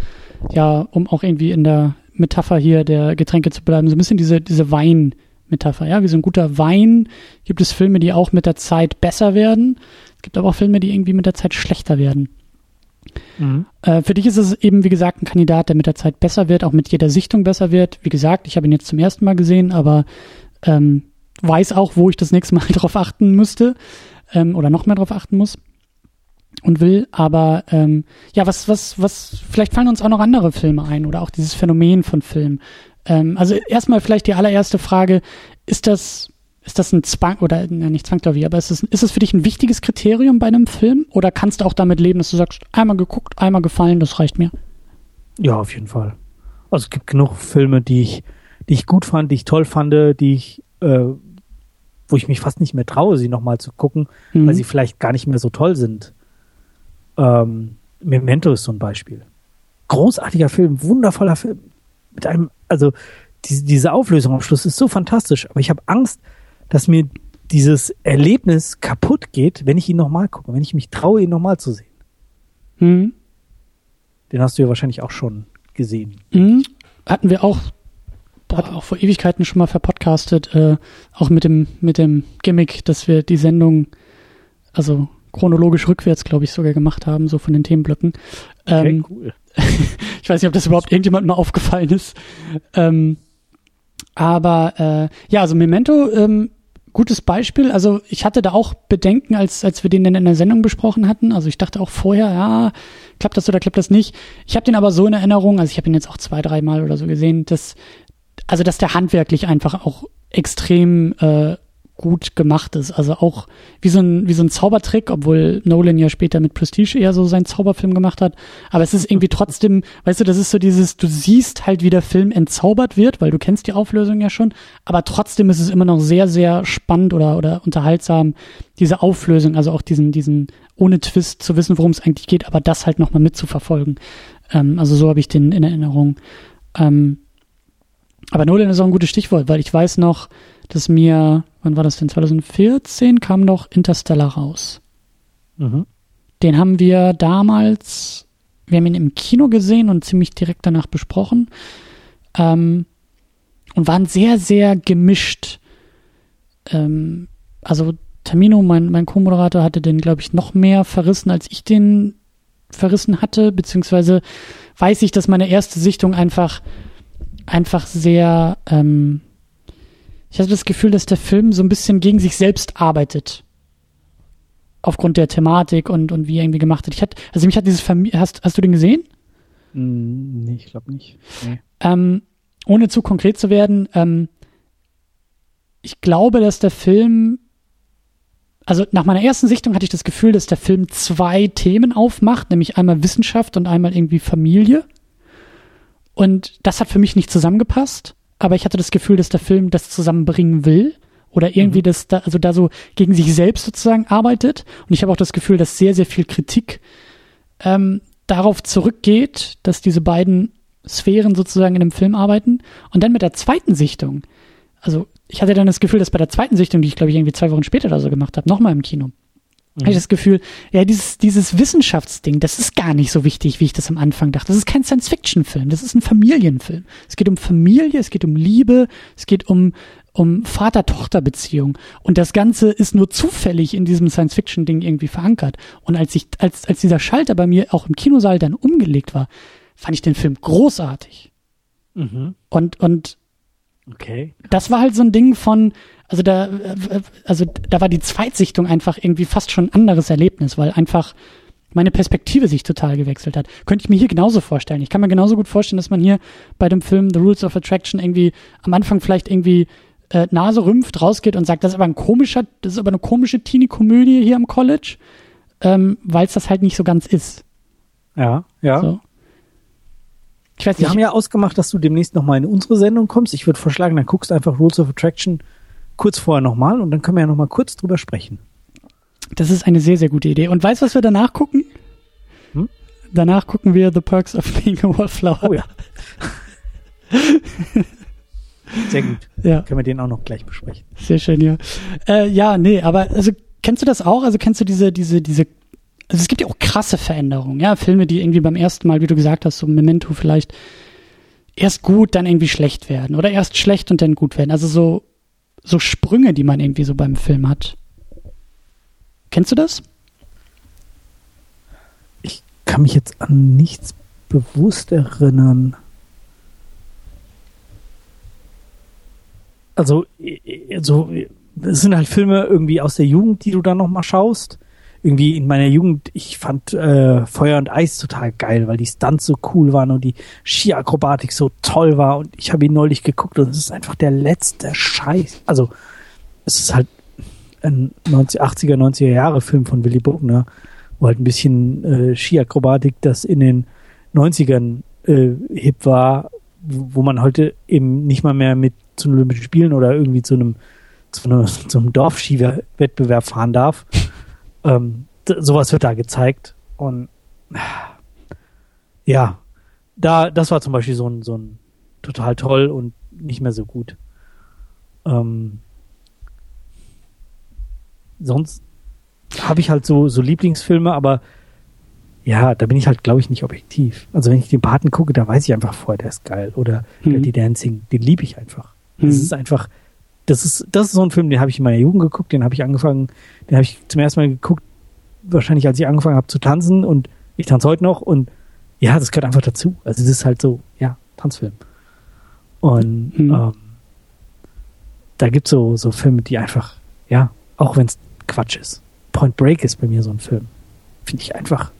ja, um auch irgendwie in der Metapher hier der Getränke zu bleiben, so ein bisschen diese, diese Wein-Metapher. Ja, wie so ein guter Wein gibt es Filme, die auch mit der Zeit besser werden. Es gibt aber auch Filme, die irgendwie mit der Zeit schlechter werden. Mhm. Äh, für dich ist es eben, wie gesagt, ein Kandidat, der mit der Zeit besser wird, auch mit jeder Sichtung besser wird. Wie gesagt, ich habe ihn jetzt zum ersten Mal gesehen, aber ähm, weiß auch, wo ich das nächste Mal [LAUGHS] drauf achten müsste ähm, oder noch mehr drauf achten muss und will. Aber ähm, ja, was, was, was, vielleicht fallen uns auch noch andere Filme ein oder auch dieses Phänomen von Film. Ähm, also erstmal vielleicht die allererste Frage, ist das, ist das ein Zwang oder na, nicht zwangsläufig, aber ist es, ist es für dich ein wichtiges Kriterium bei einem Film oder kannst du auch damit leben, dass du sagst, einmal geguckt, einmal gefallen, das reicht mir? Ja, auf jeden Fall. Also es gibt genug Filme, die ich die ich gut fand, die ich toll fand, die ich, äh, wo ich mich fast nicht mehr traue, sie nochmal zu gucken, mhm. weil sie vielleicht gar nicht mehr so toll sind. Ähm, Memento ist so ein Beispiel. Großartiger Film, wundervoller Film. Mit einem, also die, diese Auflösung am Schluss ist so fantastisch, aber ich habe Angst, dass mir dieses Erlebnis kaputt geht, wenn ich ihn nochmal gucke, wenn ich mich traue, ihn nochmal zu sehen. Mhm. Den hast du ja wahrscheinlich auch schon gesehen. Mhm. Hatten wir auch hat auch vor Ewigkeiten schon mal verpodcastet, äh, auch mit dem, mit dem Gimmick, dass wir die Sendung, also chronologisch rückwärts, glaube ich, sogar gemacht haben, so von den Themenblöcken. Ähm, okay, cool. [LAUGHS] ich weiß nicht, ob das überhaupt irgendjemand mal aufgefallen ist. Ähm, aber äh, ja, also Memento ähm, gutes Beispiel. Also ich hatte da auch Bedenken, als, als wir den in der Sendung besprochen hatten. Also ich dachte auch vorher, ja, klappt das oder klappt das nicht. Ich habe den aber so in Erinnerung, also ich habe ihn jetzt auch zwei, dreimal oder so gesehen, dass, also dass der handwerklich einfach auch extrem äh, gut gemacht ist. Also auch wie so ein, wie so ein Zaubertrick, obwohl Nolan ja später mit Prestige eher so seinen Zauberfilm gemacht hat. Aber es ist irgendwie trotzdem, [LAUGHS] weißt du, das ist so dieses, du siehst halt, wie der Film entzaubert wird, weil du kennst die Auflösung ja schon. Aber trotzdem ist es immer noch sehr, sehr spannend oder, oder unterhaltsam, diese Auflösung, also auch diesen, diesen, ohne Twist zu wissen, worum es eigentlich geht, aber das halt nochmal mitzuverfolgen. Ähm, also so habe ich den in Erinnerung. Ähm, aber Nolan ist auch ein gutes Stichwort, weil ich weiß noch, dass mir, wann war das denn? 2014 kam noch Interstellar raus. Mhm. Den haben wir damals, wir haben ihn im Kino gesehen und ziemlich direkt danach besprochen. Ähm, und waren sehr, sehr gemischt. Ähm, also Tamino, mein, mein Co-Moderator, hatte den, glaube ich, noch mehr verrissen, als ich den verrissen hatte, beziehungsweise weiß ich, dass meine erste Sichtung einfach einfach sehr, ähm, ich hatte das Gefühl, dass der Film so ein bisschen gegen sich selbst arbeitet. Aufgrund der Thematik und, und wie er irgendwie gemacht hat. Ich hatte, also mich hat dieses Familie, hast, hast du den gesehen? Mm, nee, ich glaube nicht. Nee. Ähm, ohne zu konkret zu werden, ähm, ich glaube, dass der Film, also nach meiner ersten Sichtung hatte ich das Gefühl, dass der Film zwei Themen aufmacht, nämlich einmal Wissenschaft und einmal irgendwie Familie. Und das hat für mich nicht zusammengepasst, aber ich hatte das Gefühl, dass der Film das zusammenbringen will oder irgendwie mhm. das da, also da so gegen sich selbst sozusagen arbeitet. Und ich habe auch das Gefühl, dass sehr, sehr viel Kritik ähm, darauf zurückgeht, dass diese beiden Sphären sozusagen in dem Film arbeiten. Und dann mit der zweiten Sichtung, also ich hatte dann das Gefühl, dass bei der zweiten Sichtung, die ich glaube ich irgendwie zwei Wochen später oder so gemacht habe, nochmal im Kino, mhm. habe ich das Gefühl, ja, dieses, dieses Wissenschaftsding, das ist gar nicht so wichtig, wie ich das am Anfang dachte. Das ist kein Science-Fiction-Film, das ist ein Familienfilm. Es geht um Familie, es geht um Liebe, es geht um, um Vater-Tochter-Beziehung. Und das Ganze ist nur zufällig in diesem Science-Fiction-Ding irgendwie verankert. Und als ich, als, als dieser Schalter bei mir auch im Kinosaal dann umgelegt war, fand ich den Film großartig. Mhm. Und, und Okay. Das war halt so ein Ding von, also da, also da war die Zweitsichtung einfach irgendwie fast schon ein anderes Erlebnis, weil einfach meine Perspektive sich total gewechselt hat. Könnte ich mir hier genauso vorstellen. Ich kann mir genauso gut vorstellen, dass man hier bei dem Film The Rules of Attraction irgendwie am Anfang vielleicht irgendwie äh, Nase rümpft, rausgeht und sagt, das ist aber ein komischer, das ist aber eine komische Teenie-Komödie hier am College, ähm, weil es das halt nicht so ganz ist. Ja, ja. So. Ich weiß nicht. Wir haben ja ausgemacht, dass du demnächst nochmal in unsere Sendung kommst. Ich würde vorschlagen, dann guckst einfach Rules of Attraction kurz vorher nochmal und dann können wir ja nochmal kurz drüber sprechen. Das ist eine sehr, sehr gute Idee. Und weißt du, was wir danach gucken? Hm? Danach gucken wir The Perks of Being a Wallflower. Oh ja. [LAUGHS] Sehr gut. Ja. Können wir den auch noch gleich besprechen. Sehr schön, ja. Äh, ja, nee, aber also kennst du das auch? Also kennst du diese, diese, diese, also es gibt ja auch krasse Veränderungen, ja, Filme, die irgendwie beim ersten Mal, wie du gesagt hast, so Memento vielleicht erst gut, dann irgendwie schlecht werden oder erst schlecht und dann gut werden. Also so so Sprünge, die man irgendwie so beim Film hat. Kennst du das? Ich kann mich jetzt an nichts bewusst erinnern. Also, so, es sind halt Filme irgendwie aus der Jugend, die du dann nochmal schaust irgendwie in meiner Jugend, ich fand äh, Feuer und Eis total geil, weil die Stunts so cool waren und die Skiakrobatik so toll war und ich habe ihn neulich geguckt und es ist einfach der letzte Scheiß. Also es ist halt ein 90, 80er, 90er Jahre Film von Willy Bogner, wo halt ein bisschen äh, Skiakrobatik, das in den 90ern äh, hip war, wo man heute eben nicht mal mehr mit zu den Olympischen Spielen oder irgendwie zu einem zu einem, [LAUGHS] zu einem Dorfskiwettbewerb fahren darf. Ähm, sowas wird da gezeigt. Und ja, da, das war zum Beispiel so ein, so ein total toll und nicht mehr so gut. Ähm, sonst habe ich halt so, so Lieblingsfilme, aber ja, da bin ich halt, glaube ich, nicht objektiv. Also wenn ich den Paten gucke, da weiß ich einfach vorher, der ist geil. Oder mhm. Dirty Dancing, den liebe ich einfach. Das mhm. ist einfach, das ist, das ist so ein Film, den habe ich in meiner Jugend geguckt, den habe ich angefangen, den habe ich zum ersten Mal geguckt, wahrscheinlich als ich angefangen habe zu tanzen und ich tanze heute noch und ja, das gehört einfach dazu. Also es ist halt so, ja, Tanzfilm. Und mhm. ähm, da gibt's so, so Filme, die einfach, Ja, auch wenn es Quatsch ist. Point Break ist bei mir so ein Film. Finde ich einfach.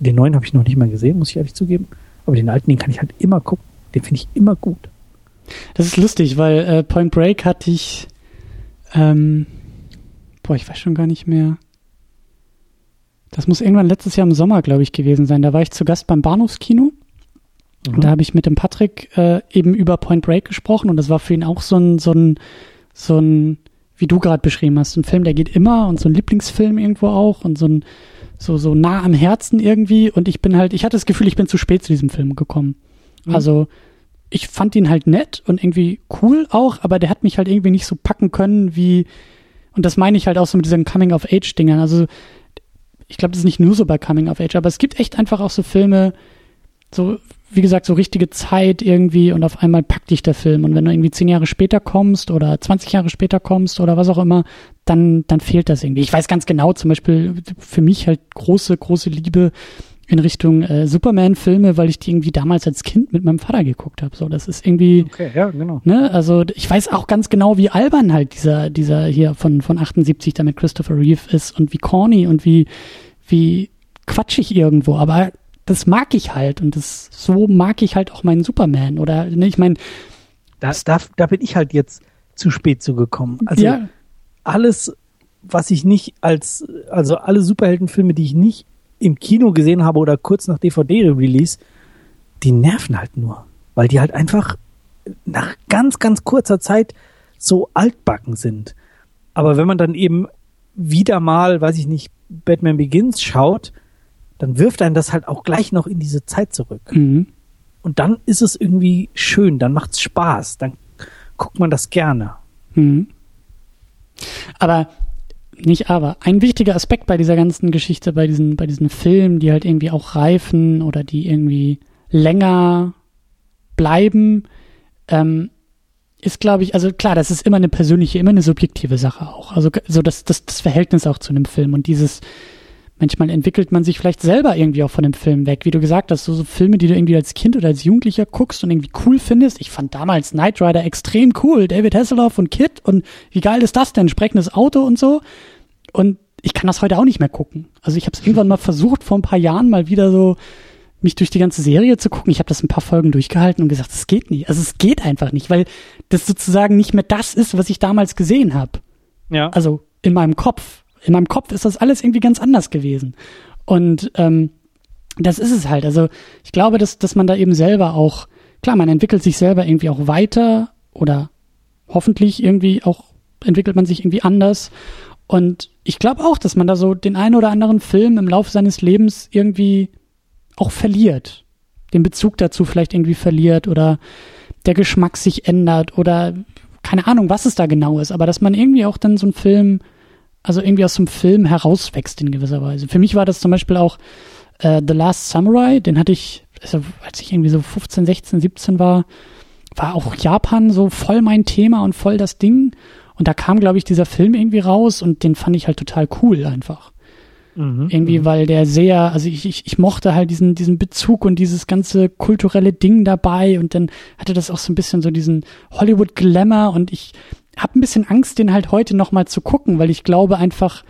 Den neuen habe ich noch nicht mal gesehen, muss ich ehrlich zugeben. Aber den alten, den kann ich halt immer gucken. Den finde ich immer gut. Das ist lustig, weil äh, Point Break hatte ich, ähm, boah, ich weiß schon gar nicht mehr. Das muss irgendwann letztes Jahr im Sommer, glaube ich, gewesen sein. Da war ich zu Gast beim Bahnhofskino. Mhm. Und da habe ich mit dem Patrick äh, eben über Point Break gesprochen und das war für ihn auch so ein, so ein, so ein, wie du gerade beschrieben hast, ein Film, der geht immer und so ein Lieblingsfilm irgendwo auch und so ein, so, so nah am Herzen irgendwie. Und ich bin halt, ich hatte das Gefühl, ich bin zu spät zu diesem Film gekommen. Mhm. Also, ich fand ihn halt nett und irgendwie cool auch, aber der hat mich halt irgendwie nicht so packen können wie, und das meine ich halt auch so mit diesen Coming-of-Age-Dingern. Also, ich glaube, das ist nicht nur so bei Coming-of-Age, aber es gibt echt einfach auch so Filme, so, wie gesagt, so richtige Zeit irgendwie und auf einmal packt dich der Film. Und wenn du irgendwie zehn Jahre später kommst oder 20 Jahre später kommst oder was auch immer, dann, dann fehlt das irgendwie. Ich weiß ganz genau, zum Beispiel für mich halt große, große Liebe in Richtung äh, Superman-Filme, weil ich die irgendwie damals als Kind mit meinem Vater geguckt habe. So, das ist irgendwie. Okay, ja, genau. Ne, also ich weiß auch ganz genau, wie albern halt dieser, dieser hier von, von 78 da mit Christopher Reeve ist und wie corny und wie, wie quatschig irgendwo. Aber das mag ich halt und das so mag ich halt auch meinen Superman. Oder ne, ich meine. Da, da, da bin ich halt jetzt zu spät zugekommen. Also ja. alles, was ich nicht als, also alle Superheldenfilme, die ich nicht im Kino gesehen habe oder kurz nach DVD-Release, die nerven halt nur. Weil die halt einfach nach ganz, ganz kurzer Zeit so altbacken sind. Aber wenn man dann eben wieder mal, weiß ich nicht, Batman Begins schaut, dann wirft einen das halt auch gleich noch in diese Zeit zurück. Mhm. Und dann ist es irgendwie schön, dann macht's Spaß, dann guckt man das gerne. Mhm. Aber nicht aber. Ein wichtiger Aspekt bei dieser ganzen Geschichte, bei diesen, bei diesen Filmen, die halt irgendwie auch reifen oder die irgendwie länger bleiben, ähm, ist, glaube ich, also klar, das ist immer eine persönliche, immer eine subjektive Sache auch. Also so das, das, das Verhältnis auch zu einem Film und dieses, manchmal entwickelt man sich vielleicht selber irgendwie auch von dem Film weg. Wie du gesagt hast, so, so Filme, die du irgendwie als Kind oder als Jugendlicher guckst und irgendwie cool findest. Ich fand damals Knight Rider extrem cool. David Hasselhoff und Kid und wie geil ist das denn? Sprechendes Auto und so. Und ich kann das heute auch nicht mehr gucken. Also ich habe es irgendwann mal versucht, vor ein paar Jahren mal wieder so mich durch die ganze Serie zu gucken. Ich habe das ein paar Folgen durchgehalten und gesagt, es geht nicht. Also es geht einfach nicht, weil das sozusagen nicht mehr das ist, was ich damals gesehen habe. Ja. Also in meinem Kopf. In meinem Kopf ist das alles irgendwie ganz anders gewesen. Und ähm, das ist es halt. Also ich glaube, dass, dass man da eben selber auch, klar, man entwickelt sich selber irgendwie auch weiter oder hoffentlich irgendwie auch entwickelt man sich irgendwie anders. Und ich glaube auch, dass man da so den einen oder anderen Film im Laufe seines Lebens irgendwie auch verliert. Den Bezug dazu vielleicht irgendwie verliert oder der Geschmack sich ändert oder keine Ahnung, was es da genau ist, aber dass man irgendwie auch dann so einen Film, also irgendwie aus so einem Film herauswächst in gewisser Weise. Für mich war das zum Beispiel auch äh, The Last Samurai, den hatte ich, also als ich irgendwie so 15, 16, 17 war, war auch Japan so voll mein Thema und voll das Ding. Und da kam, glaube ich, dieser Film irgendwie raus und den fand ich halt total cool einfach. Mhm, irgendwie, mhm. weil der sehr, also ich, ich, ich mochte halt diesen, diesen Bezug und dieses ganze kulturelle Ding dabei und dann hatte das auch so ein bisschen so diesen Hollywood-Glamour und ich habe ein bisschen Angst, den halt heute nochmal zu gucken, weil ich glaube einfach,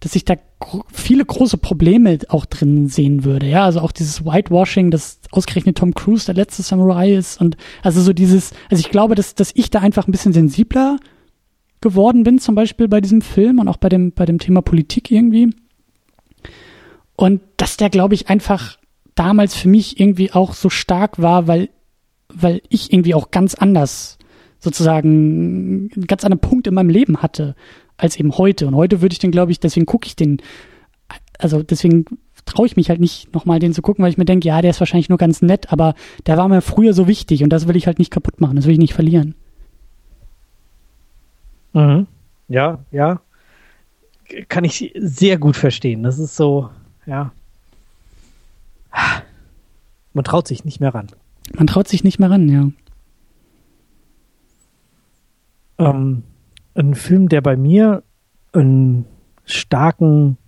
dass ich da gro viele große Probleme auch drin sehen würde. Ja, also auch dieses Whitewashing, dass ausgerechnet Tom Cruise der letzte Samurai ist und also so dieses, also ich glaube, dass, dass ich da einfach ein bisschen sensibler geworden bin, zum Beispiel bei diesem Film und auch bei dem, bei dem Thema Politik irgendwie. Und dass der, glaube ich, einfach damals für mich irgendwie auch so stark war, weil, weil ich irgendwie auch ganz anders sozusagen einen ganz anderen Punkt in meinem Leben hatte als eben heute. Und heute würde ich den, glaube ich, deswegen gucke ich den, also deswegen traue ich mich halt nicht nochmal den zu gucken, weil ich mir denke, ja, der ist wahrscheinlich nur ganz nett, aber der war mir früher so wichtig und das will ich halt nicht kaputt machen, das will ich nicht verlieren. Mhm. Ja, ja. Kann ich sehr gut verstehen. Das ist so, ja. Man traut sich nicht mehr ran. Man traut sich nicht mehr ran, ja. Ähm, ein Film, der bei mir einen starken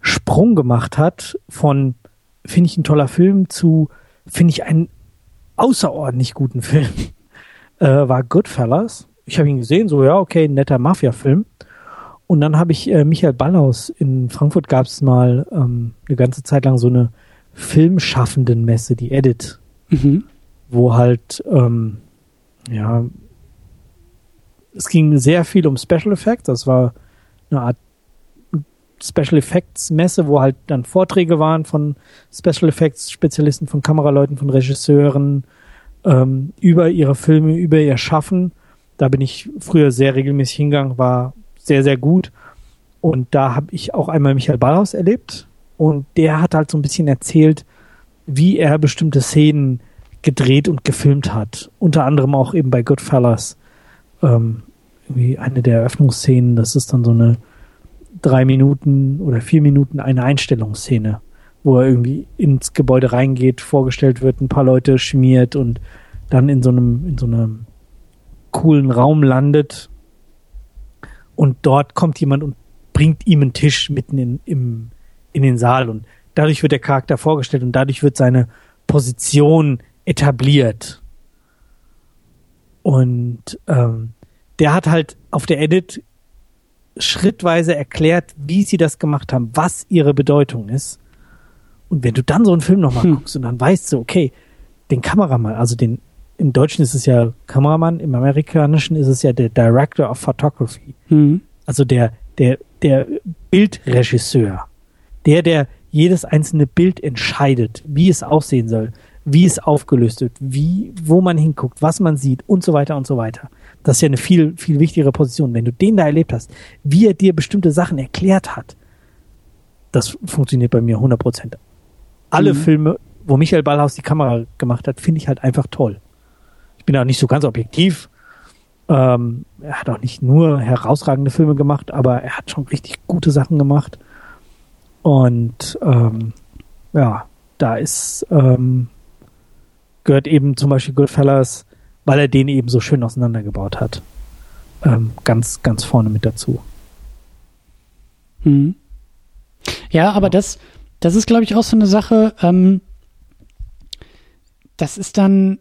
Sprung gemacht hat von finde ich ein toller Film zu finde ich einen außerordentlich guten Film, [LAUGHS] äh, war Goodfellas ich habe ihn gesehen, so ja, okay, netter Mafia-Film. Und dann habe ich äh, Michael Ballhaus in Frankfurt gab es mal ähm, eine ganze Zeit lang so eine Filmschaffenden-Messe, die Edit, Mhm. wo halt ähm, ja es ging sehr viel um Special Effects. Das war eine Art Special Effects Messe, wo halt dann Vorträge waren von Special Effects Spezialisten, von Kameraleuten, von Regisseuren ähm, über ihre Filme, über ihr Schaffen. Da bin ich früher sehr regelmäßig hingegangen, war sehr, sehr gut. Und da habe ich auch einmal Michael Ballhaus erlebt. Und der hat halt so ein bisschen erzählt, wie er bestimmte Szenen gedreht und gefilmt hat. Unter anderem auch eben bei Goodfellas. Ähm, irgendwie eine der Eröffnungsszenen, das ist dann so eine drei Minuten oder vier Minuten eine Einstellungsszene, wo er irgendwie ins Gebäude reingeht, vorgestellt wird, ein paar Leute schmiert und dann in so einem, in so einem coolen Raum landet. Und dort kommt jemand und bringt ihm einen Tisch mitten in, im, in den Saal und dadurch wird der Charakter vorgestellt und dadurch wird seine Position etabliert. Und ähm, der hat halt auf der Edit schrittweise erklärt, wie sie das gemacht haben, was ihre Bedeutung ist. Und wenn du dann so einen Film nochmal Hm. guckst und dann weißt du, okay, den Kameramann, also den, im Deutschen ist es ja Kameramann, im Amerikanischen ist es ja der Director of Photography Mhm. also der, der, der Bildregisseur, der, der jedes einzelne Bild entscheidet, wie es aussehen soll, wie es aufgelöst wird, wie, wo man hinguckt, was man sieht und so weiter und so weiter. Das ist ja eine viel, viel wichtigere Position. Wenn du den da erlebt hast, wie er dir bestimmte Sachen erklärt hat, das funktioniert bei mir 100 Prozent. Alle Mhm. Filme, wo Michael Ballhaus die Kamera gemacht hat, finde ich halt einfach toll. Ich bin auch nicht so ganz objektiv, ähm, er hat auch nicht nur herausragende Filme gemacht, aber er hat schon richtig gute Sachen gemacht. Und ähm, ja, da ist ähm, gehört eben zum Beispiel Goodfellas, weil er den eben so schön auseinandergebaut hat, ähm, ganz, ganz vorne mit dazu. Mhm. Ja, aber das, das ist, glaube ich, auch so eine Sache. Ähm, das ist dann,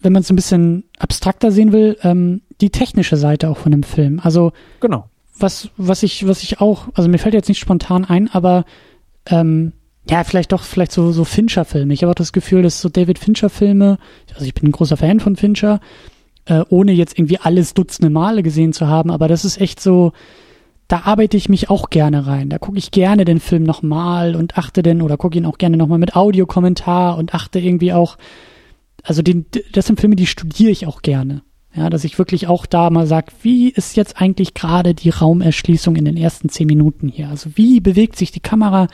wenn man es ein bisschen abstrakter sehen will, ähm, die technische Seite auch von dem Film. Also Genau. was, was ich, was ich auch, also mir fällt jetzt nicht spontan ein, aber ähm, ja, vielleicht doch, vielleicht so, so Fincher-Filme. Ich habe auch das Gefühl, dass so David Fincher-Filme, also ich bin ein großer Fan von Fincher, äh, ohne jetzt irgendwie alles dutzende Male gesehen zu haben, aber das ist echt so, da arbeite ich mich auch gerne rein. Da gucke ich gerne den Film nochmal und achte denn, oder gucke ihn auch gerne nochmal mit Audiokommentar und achte irgendwie auch, also den, das sind Filme, die studiere ich auch gerne. Ja, dass ich wirklich auch da mal sag, wie ist jetzt eigentlich gerade die Raumerschließung in den ersten zehn Minuten hier? Also wie bewegt sich die Kamera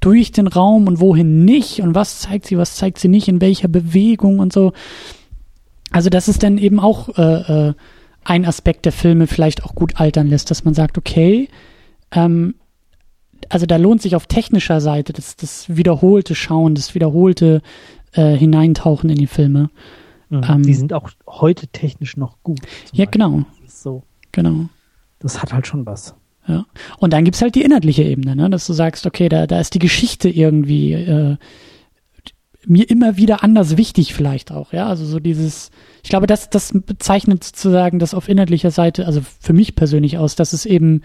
durch den Raum und wohin nicht? Und was zeigt sie, was zeigt sie nicht, in welcher Bewegung und so. Also das ist dann eben auch äh, äh, ein Aspekt der Filme vielleicht auch gut altern lässt, dass man sagt, okay, ähm, also da lohnt sich auf technischer Seite das, das wiederholte Schauen, das wiederholte äh, Hineintauchen in die Filme. Ähm, die sind auch heute technisch noch gut. Ja, Beispiel. genau, Das so, genau. das hat halt schon was. Ja. Und dann gibt's halt die inhaltliche Ebene, ne? dass du sagst, okay, da, da ist die Geschichte irgendwie äh, mir immer wieder anders wichtig vielleicht auch, ja. Also so dieses, ich glaube, das, das bezeichnet sozusagen das auf inhaltlicher Seite, also für mich persönlich aus, dass es eben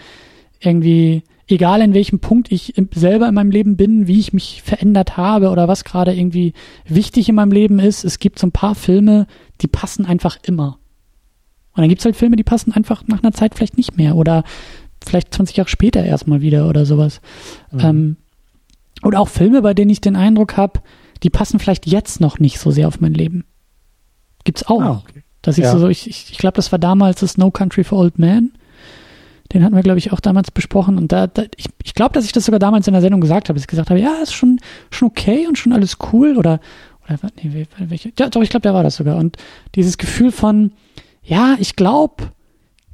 irgendwie, egal in welchem Punkt ich selber in meinem Leben bin, wie ich mich verändert habe oder was gerade irgendwie wichtig in meinem Leben ist, es gibt so ein paar Filme, die passen einfach immer. Und dann gibt's halt Filme, die passen einfach nach einer Zeit vielleicht nicht mehr oder vielleicht 20 Jahre später erstmal wieder oder sowas. Mhm. Ähm, oder auch Filme, bei denen ich den Eindruck habe, die passen vielleicht jetzt noch nicht so sehr auf mein Leben. Gibt's auch. Ah, okay. Dass ich Ja. so, ich, ich, ich glaube, das war damals das No Country for Old Men. Den hatten wir, glaube ich, auch damals besprochen. Und da, da ich, ich glaube, dass ich das sogar damals in der Sendung gesagt habe, dass ich gesagt habe, ja, ist schon, schon okay und schon alles cool. Oder, oder nee, wel- welche? Ja, doch, ich glaube, der war das sogar. Und dieses Gefühl von, ja, ich glaube,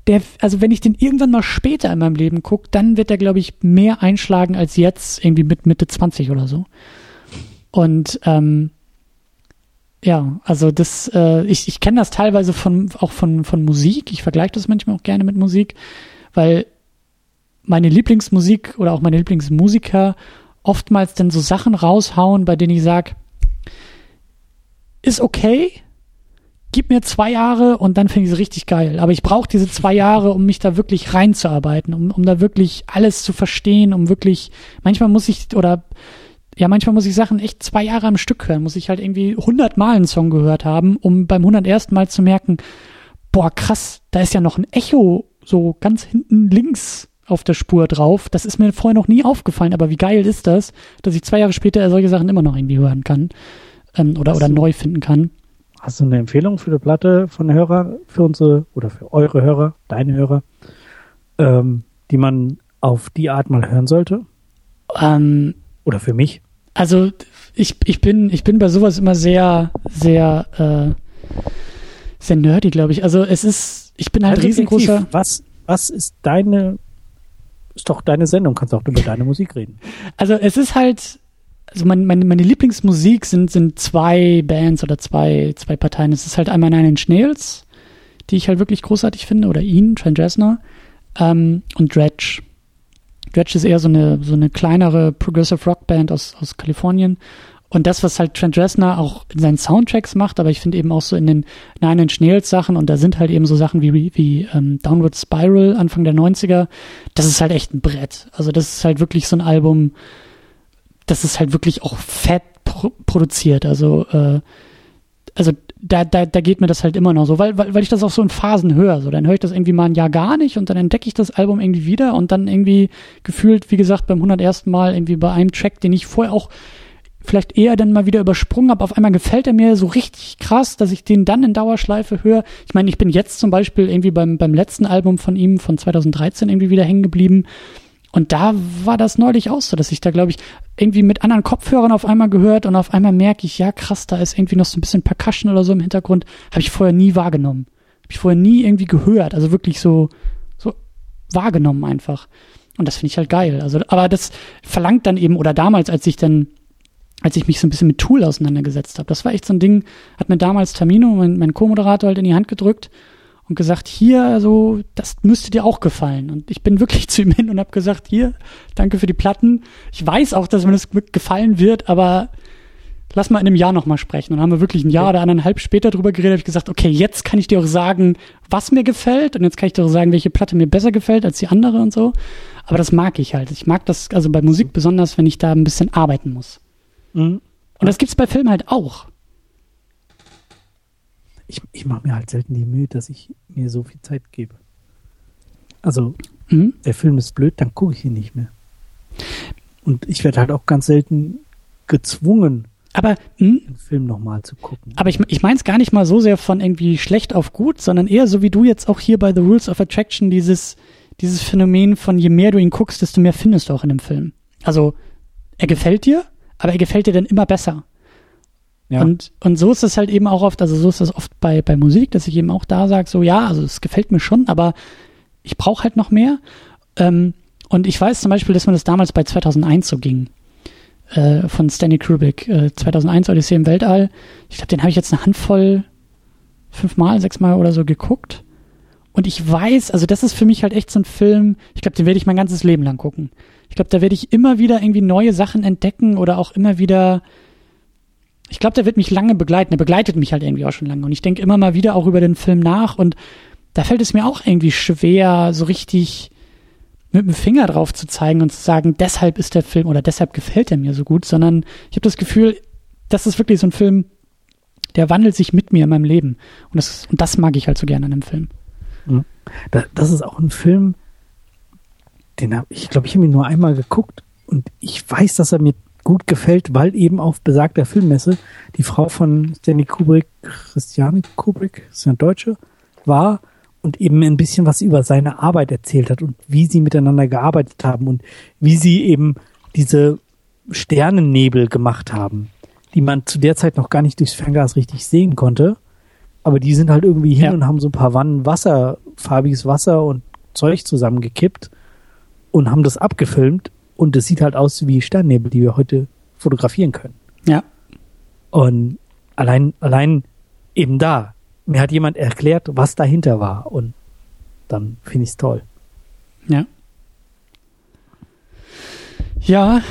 der, also wenn ich den irgendwann mal später in meinem Leben gucke, dann wird der, glaube ich, mehr einschlagen als jetzt, irgendwie mit Mitte 20 oder so. Und ähm, ja, also das, äh, ich, ich kenne das teilweise von auch von, von Musik. Ich vergleiche das manchmal auch gerne mit Musik, weil meine Lieblingsmusik oder auch meine Lieblingsmusiker oftmals dann so Sachen raushauen, bei denen ich sage, ist okay, gib mir zwei Jahre und dann finde ich es richtig geil. Aber ich brauche diese zwei Jahre, um mich da wirklich reinzuarbeiten, um, um da wirklich alles zu verstehen, um wirklich, manchmal muss ich, oder ja, manchmal muss ich Sachen echt zwei Jahre am Stück hören, muss ich halt irgendwie hundertmal einen Song gehört haben, um beim hundertersten Mal zu merken, boah, krass, da ist ja noch ein Echo so ganz hinten links auf der Spur drauf. Das ist mir vorher noch nie aufgefallen, aber wie geil ist das, dass ich zwei Jahre später solche Sachen immer noch irgendwie hören kann ähm, oder, oder neu finden kann. Hast du eine Empfehlung für eine Platte von Hörer, für unsere oder für eure Hörer, deine Hörer, ähm, die man auf die Art mal hören sollte? Ähm, oder für mich? Also ich, ich bin ich bin bei sowas immer sehr sehr äh, sehr nerdy, glaube ich. Also es ist ich bin halt Also riesengroßer. Was was ist deine ist doch deine Sendung, kannst auch über deine Musik reden. Also es ist halt, also mein, meine, meine Lieblingsmusik sind, sind zwei Bands oder zwei, zwei Parteien. Es ist halt einmal Nine Inch Nails, die ich halt wirklich großartig finde, oder ihn, Trent Reznor, ähm, und Dredge. Dredge ist eher so eine, so eine kleinere Progressive Rock Band aus, aus Kalifornien. Und das, was halt Trent Reznor auch in seinen Soundtracks macht, aber ich finde eben auch so in den Nine Inch Nails Sachen und da sind halt eben so Sachen wie, wie ähm, Downward Spiral Anfang der 90er, das ist halt echt ein Brett. Also das ist halt wirklich so ein Album, das ist halt wirklich auch fett pro produziert. Also, äh, also da, da, da geht mir das halt immer noch so, weil, weil, weil ich das auch so in Phasen höre. So, dann höre ich das irgendwie mal ein Jahr gar nicht und dann entdecke ich das Album irgendwie wieder und dann irgendwie gefühlt, wie gesagt, beim 101. Mal irgendwie bei einem Track, den ich vorher auch vielleicht eher dann mal wieder übersprungen habe. Auf einmal gefällt er mir so richtig krass, dass ich den dann in Dauerschleife höre. Ich meine, ich bin jetzt zum Beispiel irgendwie beim, beim letzten Album von ihm von 2013 irgendwie wieder hängen geblieben. Und da war das neulich auch so, dass ich da, glaube ich, irgendwie mit anderen Kopfhörern auf einmal gehört und auf einmal merke ich, ja krass, da ist irgendwie noch so ein bisschen Percussion oder so im Hintergrund. Habe ich vorher nie wahrgenommen. Habe ich vorher nie irgendwie gehört. Also wirklich so, so wahrgenommen einfach. Und das finde ich halt geil. Also, aber das verlangt dann eben, oder damals, als ich dann als ich mich so ein bisschen mit Tool auseinandergesetzt habe. Das war echt so ein Ding, hat mir damals Tamino, mein, mein Co-Moderator, halt in die Hand gedrückt und gesagt, hier, so, das müsste dir auch gefallen. Und ich bin wirklich [LAUGHS] zu ihm hin und habe gesagt, hier, danke für die Platten. Ich weiß auch, dass mir das gefallen wird, aber lass mal in einem Jahr nochmal sprechen. Und dann haben wir wirklich ein Jahr oder anderthalb später drüber geredet, habe ich gesagt, okay, jetzt kann ich dir auch sagen, was mir gefällt und jetzt kann ich dir auch sagen, welche Platte mir besser gefällt als die andere und so. Aber das mag ich halt. Ich mag das, also bei Musik besonders, wenn ich da ein bisschen arbeiten muss. Mhm. Und das gibt's bei Filmen halt auch. Ich, ich mache mir halt selten die Mühe, dass ich mir so viel Zeit gebe. Also, Mhm. der Film ist blöd, dann gucke ich ihn nicht mehr. Und ich werde halt auch ganz selten gezwungen, Aber, mh, den Film nochmal zu gucken. aber ich, ich meine es gar nicht mal so sehr von irgendwie schlecht auf gut, sondern eher so wie du jetzt auch hier bei The Rules of Attraction dieses, dieses Phänomen von je mehr du ihn guckst, desto mehr findest du auch in dem Film. Also, er gefällt dir, aber er gefällt dir dann immer besser. Ja. Und, und so ist es halt eben auch oft, also so ist es oft bei, bei Musik, dass ich eben auch da sage, so ja, also es gefällt mir schon, aber ich brauche halt noch mehr. Ähm, und ich weiß zum Beispiel, dass mir das damals bei 2001 so ging. Äh, von Stanley Kubrick. Äh, 2001 Odyssee im Weltall. Ich glaube, den habe ich jetzt eine Handvoll, fünfmal, sechsmal oder so geguckt. Und ich weiß, also das ist für mich halt echt so ein Film, ich glaube, den werde ich mein ganzes Leben lang gucken. Ich glaube, da werde ich immer wieder irgendwie neue Sachen entdecken oder auch immer wieder. Ich glaube, der wird mich lange begleiten. Der begleitet mich halt irgendwie auch schon lange. Und ich denke immer mal wieder auch über den Film nach. Und da fällt es mir auch irgendwie schwer, so richtig mit dem Finger drauf zu zeigen und zu sagen, deshalb ist der Film oder deshalb gefällt er mir so gut, sondern ich habe das Gefühl, das ist wirklich so ein Film, der wandelt sich mit mir in meinem Leben. Und das, und das mag ich halt so gerne an einem Film. Da, das ist auch ein Film, den habe ich, glaube ich, habe ihn nur einmal geguckt und ich weiß, dass er mir gut gefällt, weil eben auf besagter Filmmesse die Frau von Stanley Kubrick, Christiane Kubrick, ist ja eine Deutsche, war und eben ein bisschen was über seine Arbeit erzählt hat und wie sie miteinander gearbeitet haben und wie sie eben diese Sternennebel gemacht haben, die man zu der Zeit noch gar nicht durchs Fernglas richtig sehen konnte. Aber die sind halt irgendwie hin Ja. und haben so ein paar Wannen Wasser, farbiges Wasser und Zeug zusammengekippt und haben das abgefilmt und es sieht halt aus wie Sternnebel, die wir heute fotografieren können. Ja. Und allein, allein eben da, mir hat jemand erklärt, was dahinter war und dann finde ich es toll. Ja. Ja,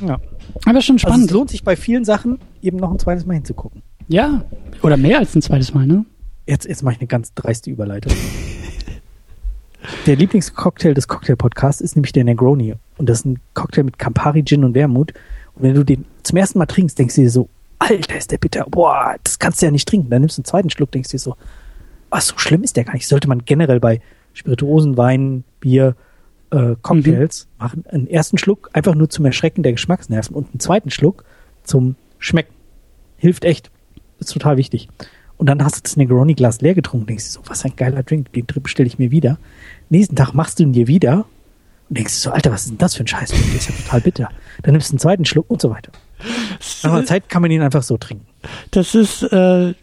Ja. aber schon Also spannend. es lohnt sich bei vielen Sachen eben noch ein zweites Mal hinzugucken. Ja, oder mehr als ein zweites Mal, ne? Jetzt, jetzt mache ich eine ganz dreiste Überleitung. [LAUGHS] der Lieblingscocktail des Cocktail-Podcasts ist nämlich der Negroni. Und das ist ein Cocktail mit Campari, Gin und Wermut. Und wenn du den zum ersten Mal trinkst, denkst du dir so, Alter, ist der bitter. Boah, das kannst du ja nicht trinken. Dann nimmst du einen zweiten Schluck, denkst du dir so, was, so schlimm ist der gar nicht. Sollte man generell bei Spirituosen, Wein, Bier, äh, Cocktails mhm. machen. Einen ersten Schluck einfach nur zum Erschrecken der Geschmacksnerven und einen zweiten Schluck zum Schmecken. Hilft echt. Ist total wichtig. Und dann hast du das Negroni-Glas leer getrunken, denkst du so, was ein geiler Drink, den bestelle ich mir wieder. Nächsten Tag machst du ihn dir wieder und denkst du so, Alter, was ist denn das für ein Scheiß? Der ist ja total bitter. Dann nimmst du einen zweiten Schluck und so weiter. Nach einer Zeit kann man ihn einfach so trinken. Das ist, äh,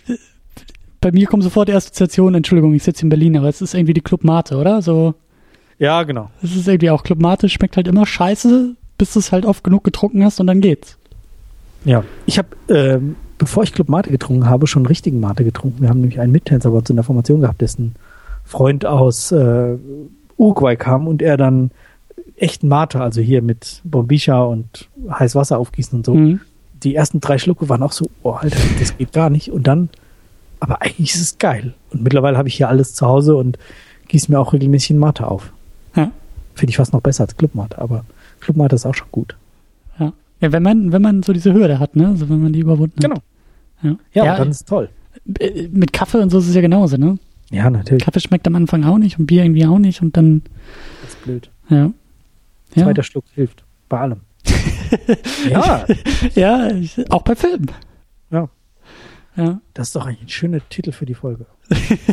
bei mir kommen sofort die Assoziationen, Entschuldigung, ich sitze in Berlin, aber es ist irgendwie die Club Mate, oder? So. Ja, genau. Es ist irgendwie auch Club Mate, schmeckt halt immer scheiße, bis du es halt oft genug getrunken hast und dann geht's. Ja, ich habe, ähm, bevor ich Club Mate getrunken habe, schon richtigen Mate getrunken. Wir haben nämlich einen Mittänzer bei uns in der Formation gehabt, dessen Freund aus äh, Uruguay kam und er dann echten Mate, also hier mit Bombisha und heiß Wasser aufgießen und so. Mhm. Die ersten drei Schlucke waren auch so, oh Alter, das geht gar nicht. Und dann, aber eigentlich ist es geil. Und mittlerweile habe ich hier alles zu Hause und gieße mir auch regelmäßig in Mate auf. Ja. Finde ich fast noch besser als Clubmate, aber Clubmate ist auch schon gut. Ja. ja, wenn man, wenn man so diese Hürde hat, ne? Also wenn man die überwunden hat. Genau. Ja, ja, dann ist es toll. Äh, mit Kaffee und so ist es ja genauso, ne? Ja, natürlich. Kaffee schmeckt am Anfang auch nicht und Bier irgendwie auch nicht und dann. Das ist blöd. Ja. ja. Zweiter Schluck hilft. Bei allem. [LAUGHS] ja. ja, auch bei Filmen. Ja. Ja. Das ist doch ein schöner Titel für die Folge.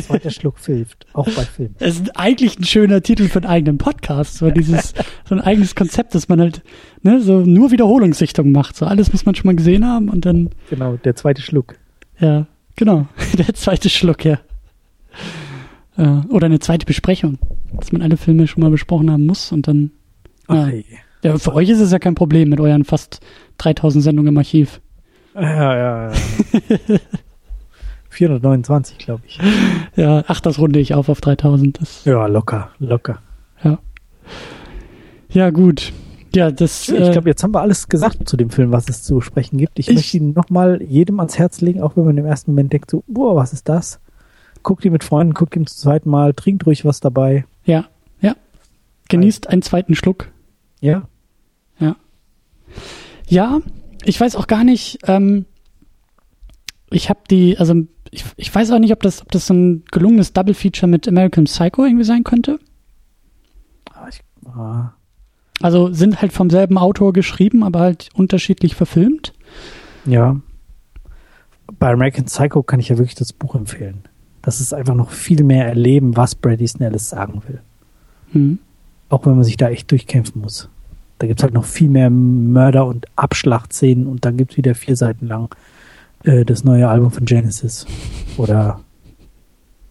Zweiter [LAUGHS] Schluck hilft, auch bei Filmen. Es ist eigentlich ein schöner Titel für einen eigenen Podcast, so dieses, [LAUGHS] so ein eigenes Konzept, dass man halt, ne, so nur Wiederholungssichtung macht. So alles muss man schon mal gesehen haben und dann. Genau, der zweite Schluck. Ja, genau. Der zweite Schluck, ja. Oder eine zweite Besprechung, dass man alle Filme schon mal besprochen haben muss und dann. Ja. Ach, ja, für euch ist es ja kein Problem mit euren fast 3000 Sendungen im Archiv. Ja, ja, ja. [LAUGHS] 429, glaube ich. Ja, ach, das runde ich auf auf 3000. Das, ja, locker, locker. Ja. Ja, gut. Ja, das. Ich glaube, jetzt haben wir alles gesagt zu dem Film, was es zu sprechen gibt. Ich, ich möchte ihn nochmal jedem ans Herz legen, auch wenn man im ersten Moment denkt, so, boah, was ist das? Guckt ihn mit Freunden, guckt ihn zum zweiten Mal, trinkt ruhig was dabei. Ja, ja. Genießt einen zweiten Schluck. Ja. Ja. Ja, ich weiß auch gar nicht, ähm, ich habe die, also ich, ich weiß auch nicht, ob das, ob das so ein gelungenes Double Feature mit American Psycho irgendwie sein könnte. Ah, ich, ah. Also sind halt vom selben Autor geschrieben, aber halt unterschiedlich verfilmt. Ja. Bei American Psycho kann ich ja wirklich das Buch empfehlen. Das ist einfach noch viel mehr erleben, was Brady Snellis sagen will. Hm. Auch wenn man sich da echt durchkämpfen muss. Da gibt es halt noch viel mehr Mörder- und Abschlachtszenen und dann gibt es wieder vier Seiten lang äh, das neue Album von Genesis. Oder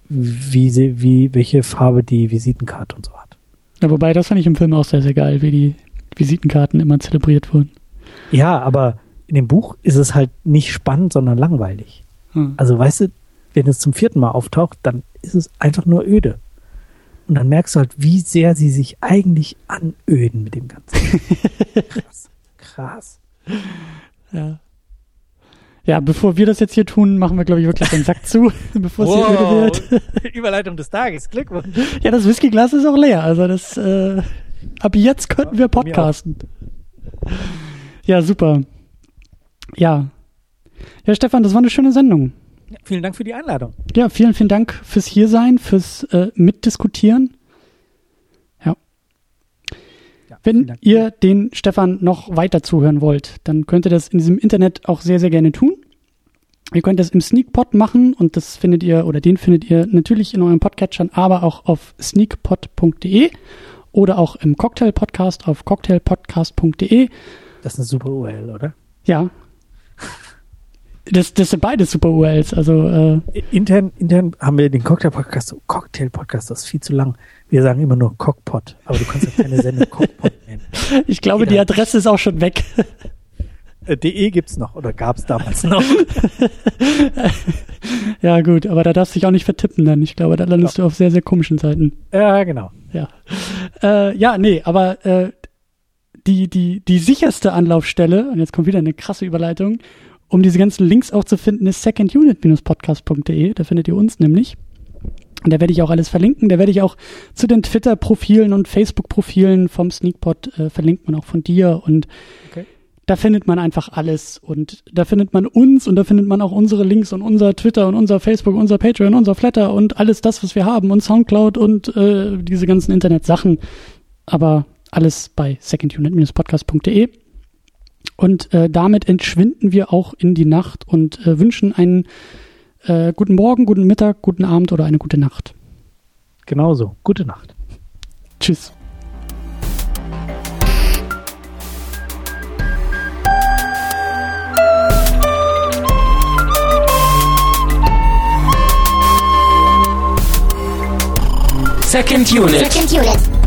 wie sie, wie, welche Farbe die Visitenkarte und so hat. Ja, wobei, das fand ich im Film auch sehr, sehr geil, wie die Visitenkarten immer zelebriert wurden. Ja, aber in dem Buch ist es halt nicht spannend, sondern langweilig. Hm. Also, weißt du, wenn es zum vierten Mal auftaucht, dann ist es einfach nur öde. Und dann merkst du halt, wie sehr sie sich eigentlich anöden mit dem Ganzen. krass. [LAUGHS] Krass. Ja. Ja, bevor wir das jetzt hier tun, machen wir, glaube ich, wirklich den Sack zu, [LAUGHS] bevor es hier öde wird. [LAUGHS] Überleitung des Tages, Glückwunsch. Ja, das Whiskyglas ist auch leer. Also das, äh, ab jetzt könnten wir podcasten. Ja, super. Ja. Ja, Stefan, das war eine schöne Sendung. Vielen Dank für die Einladung. Ja, vielen, vielen Dank fürs Hiersein, fürs äh, Mitdiskutieren. Ja. ja Wenn ihr den Stefan noch weiter zuhören wollt, dann könnt ihr das in diesem Internet auch sehr, sehr gerne tun. Ihr könnt das im Sneakpot machen und das findet ihr oder den findet ihr natürlich in euren Podcatchern, aber auch auf sneakpot.de oder auch im Cocktail Podcast auf cocktailpodcast.de. Das ist eine super URL, oder? Ja, das, das sind beide super URLs. Also äh, intern, intern haben wir den Cocktail-Podcast, Cocktail-Podcast, das ist viel zu lang. Wir sagen immer nur Cockpot, aber du kannst ja keine Sendung [LAUGHS] Cockpot nennen. Ich glaube, Jeder. die Adresse ist auch schon weg. Äh, DE gibt's noch oder gab's damals noch? [LAUGHS] ja gut, aber da darfst du dich auch nicht vertippen dann. Ich glaube, da landest ja. du auf sehr, sehr komischen Seiten. Ja, genau. Ja, äh, ja nee, aber äh, die, die, die sicherste Anlaufstelle, und jetzt kommt wieder eine krasse Überleitung, um diese ganzen Links auch zu finden, ist secondunit-podcast.de. Da findet ihr uns nämlich. Und da werde ich auch alles verlinken. Da werde ich auch zu den Twitter-Profilen und Facebook-Profilen vom Sneakpot äh, verlinken und auch von dir. Und okay. da findet man einfach alles. Und da findet man uns und da findet man auch unsere Links und unser Twitter und unser Facebook, unser Patreon, unser Flatter und alles das, was wir haben und Soundcloud und äh, diese ganzen Internetsachen. Aber alles bei secondunit-podcast.de. Und äh, damit entschwinden wir auch in die Nacht und äh, wünschen einen äh, guten Morgen, guten Mittag, guten Abend oder eine gute Nacht. Genauso. Gute Nacht. Tschüss. Second Unit. Second Unit.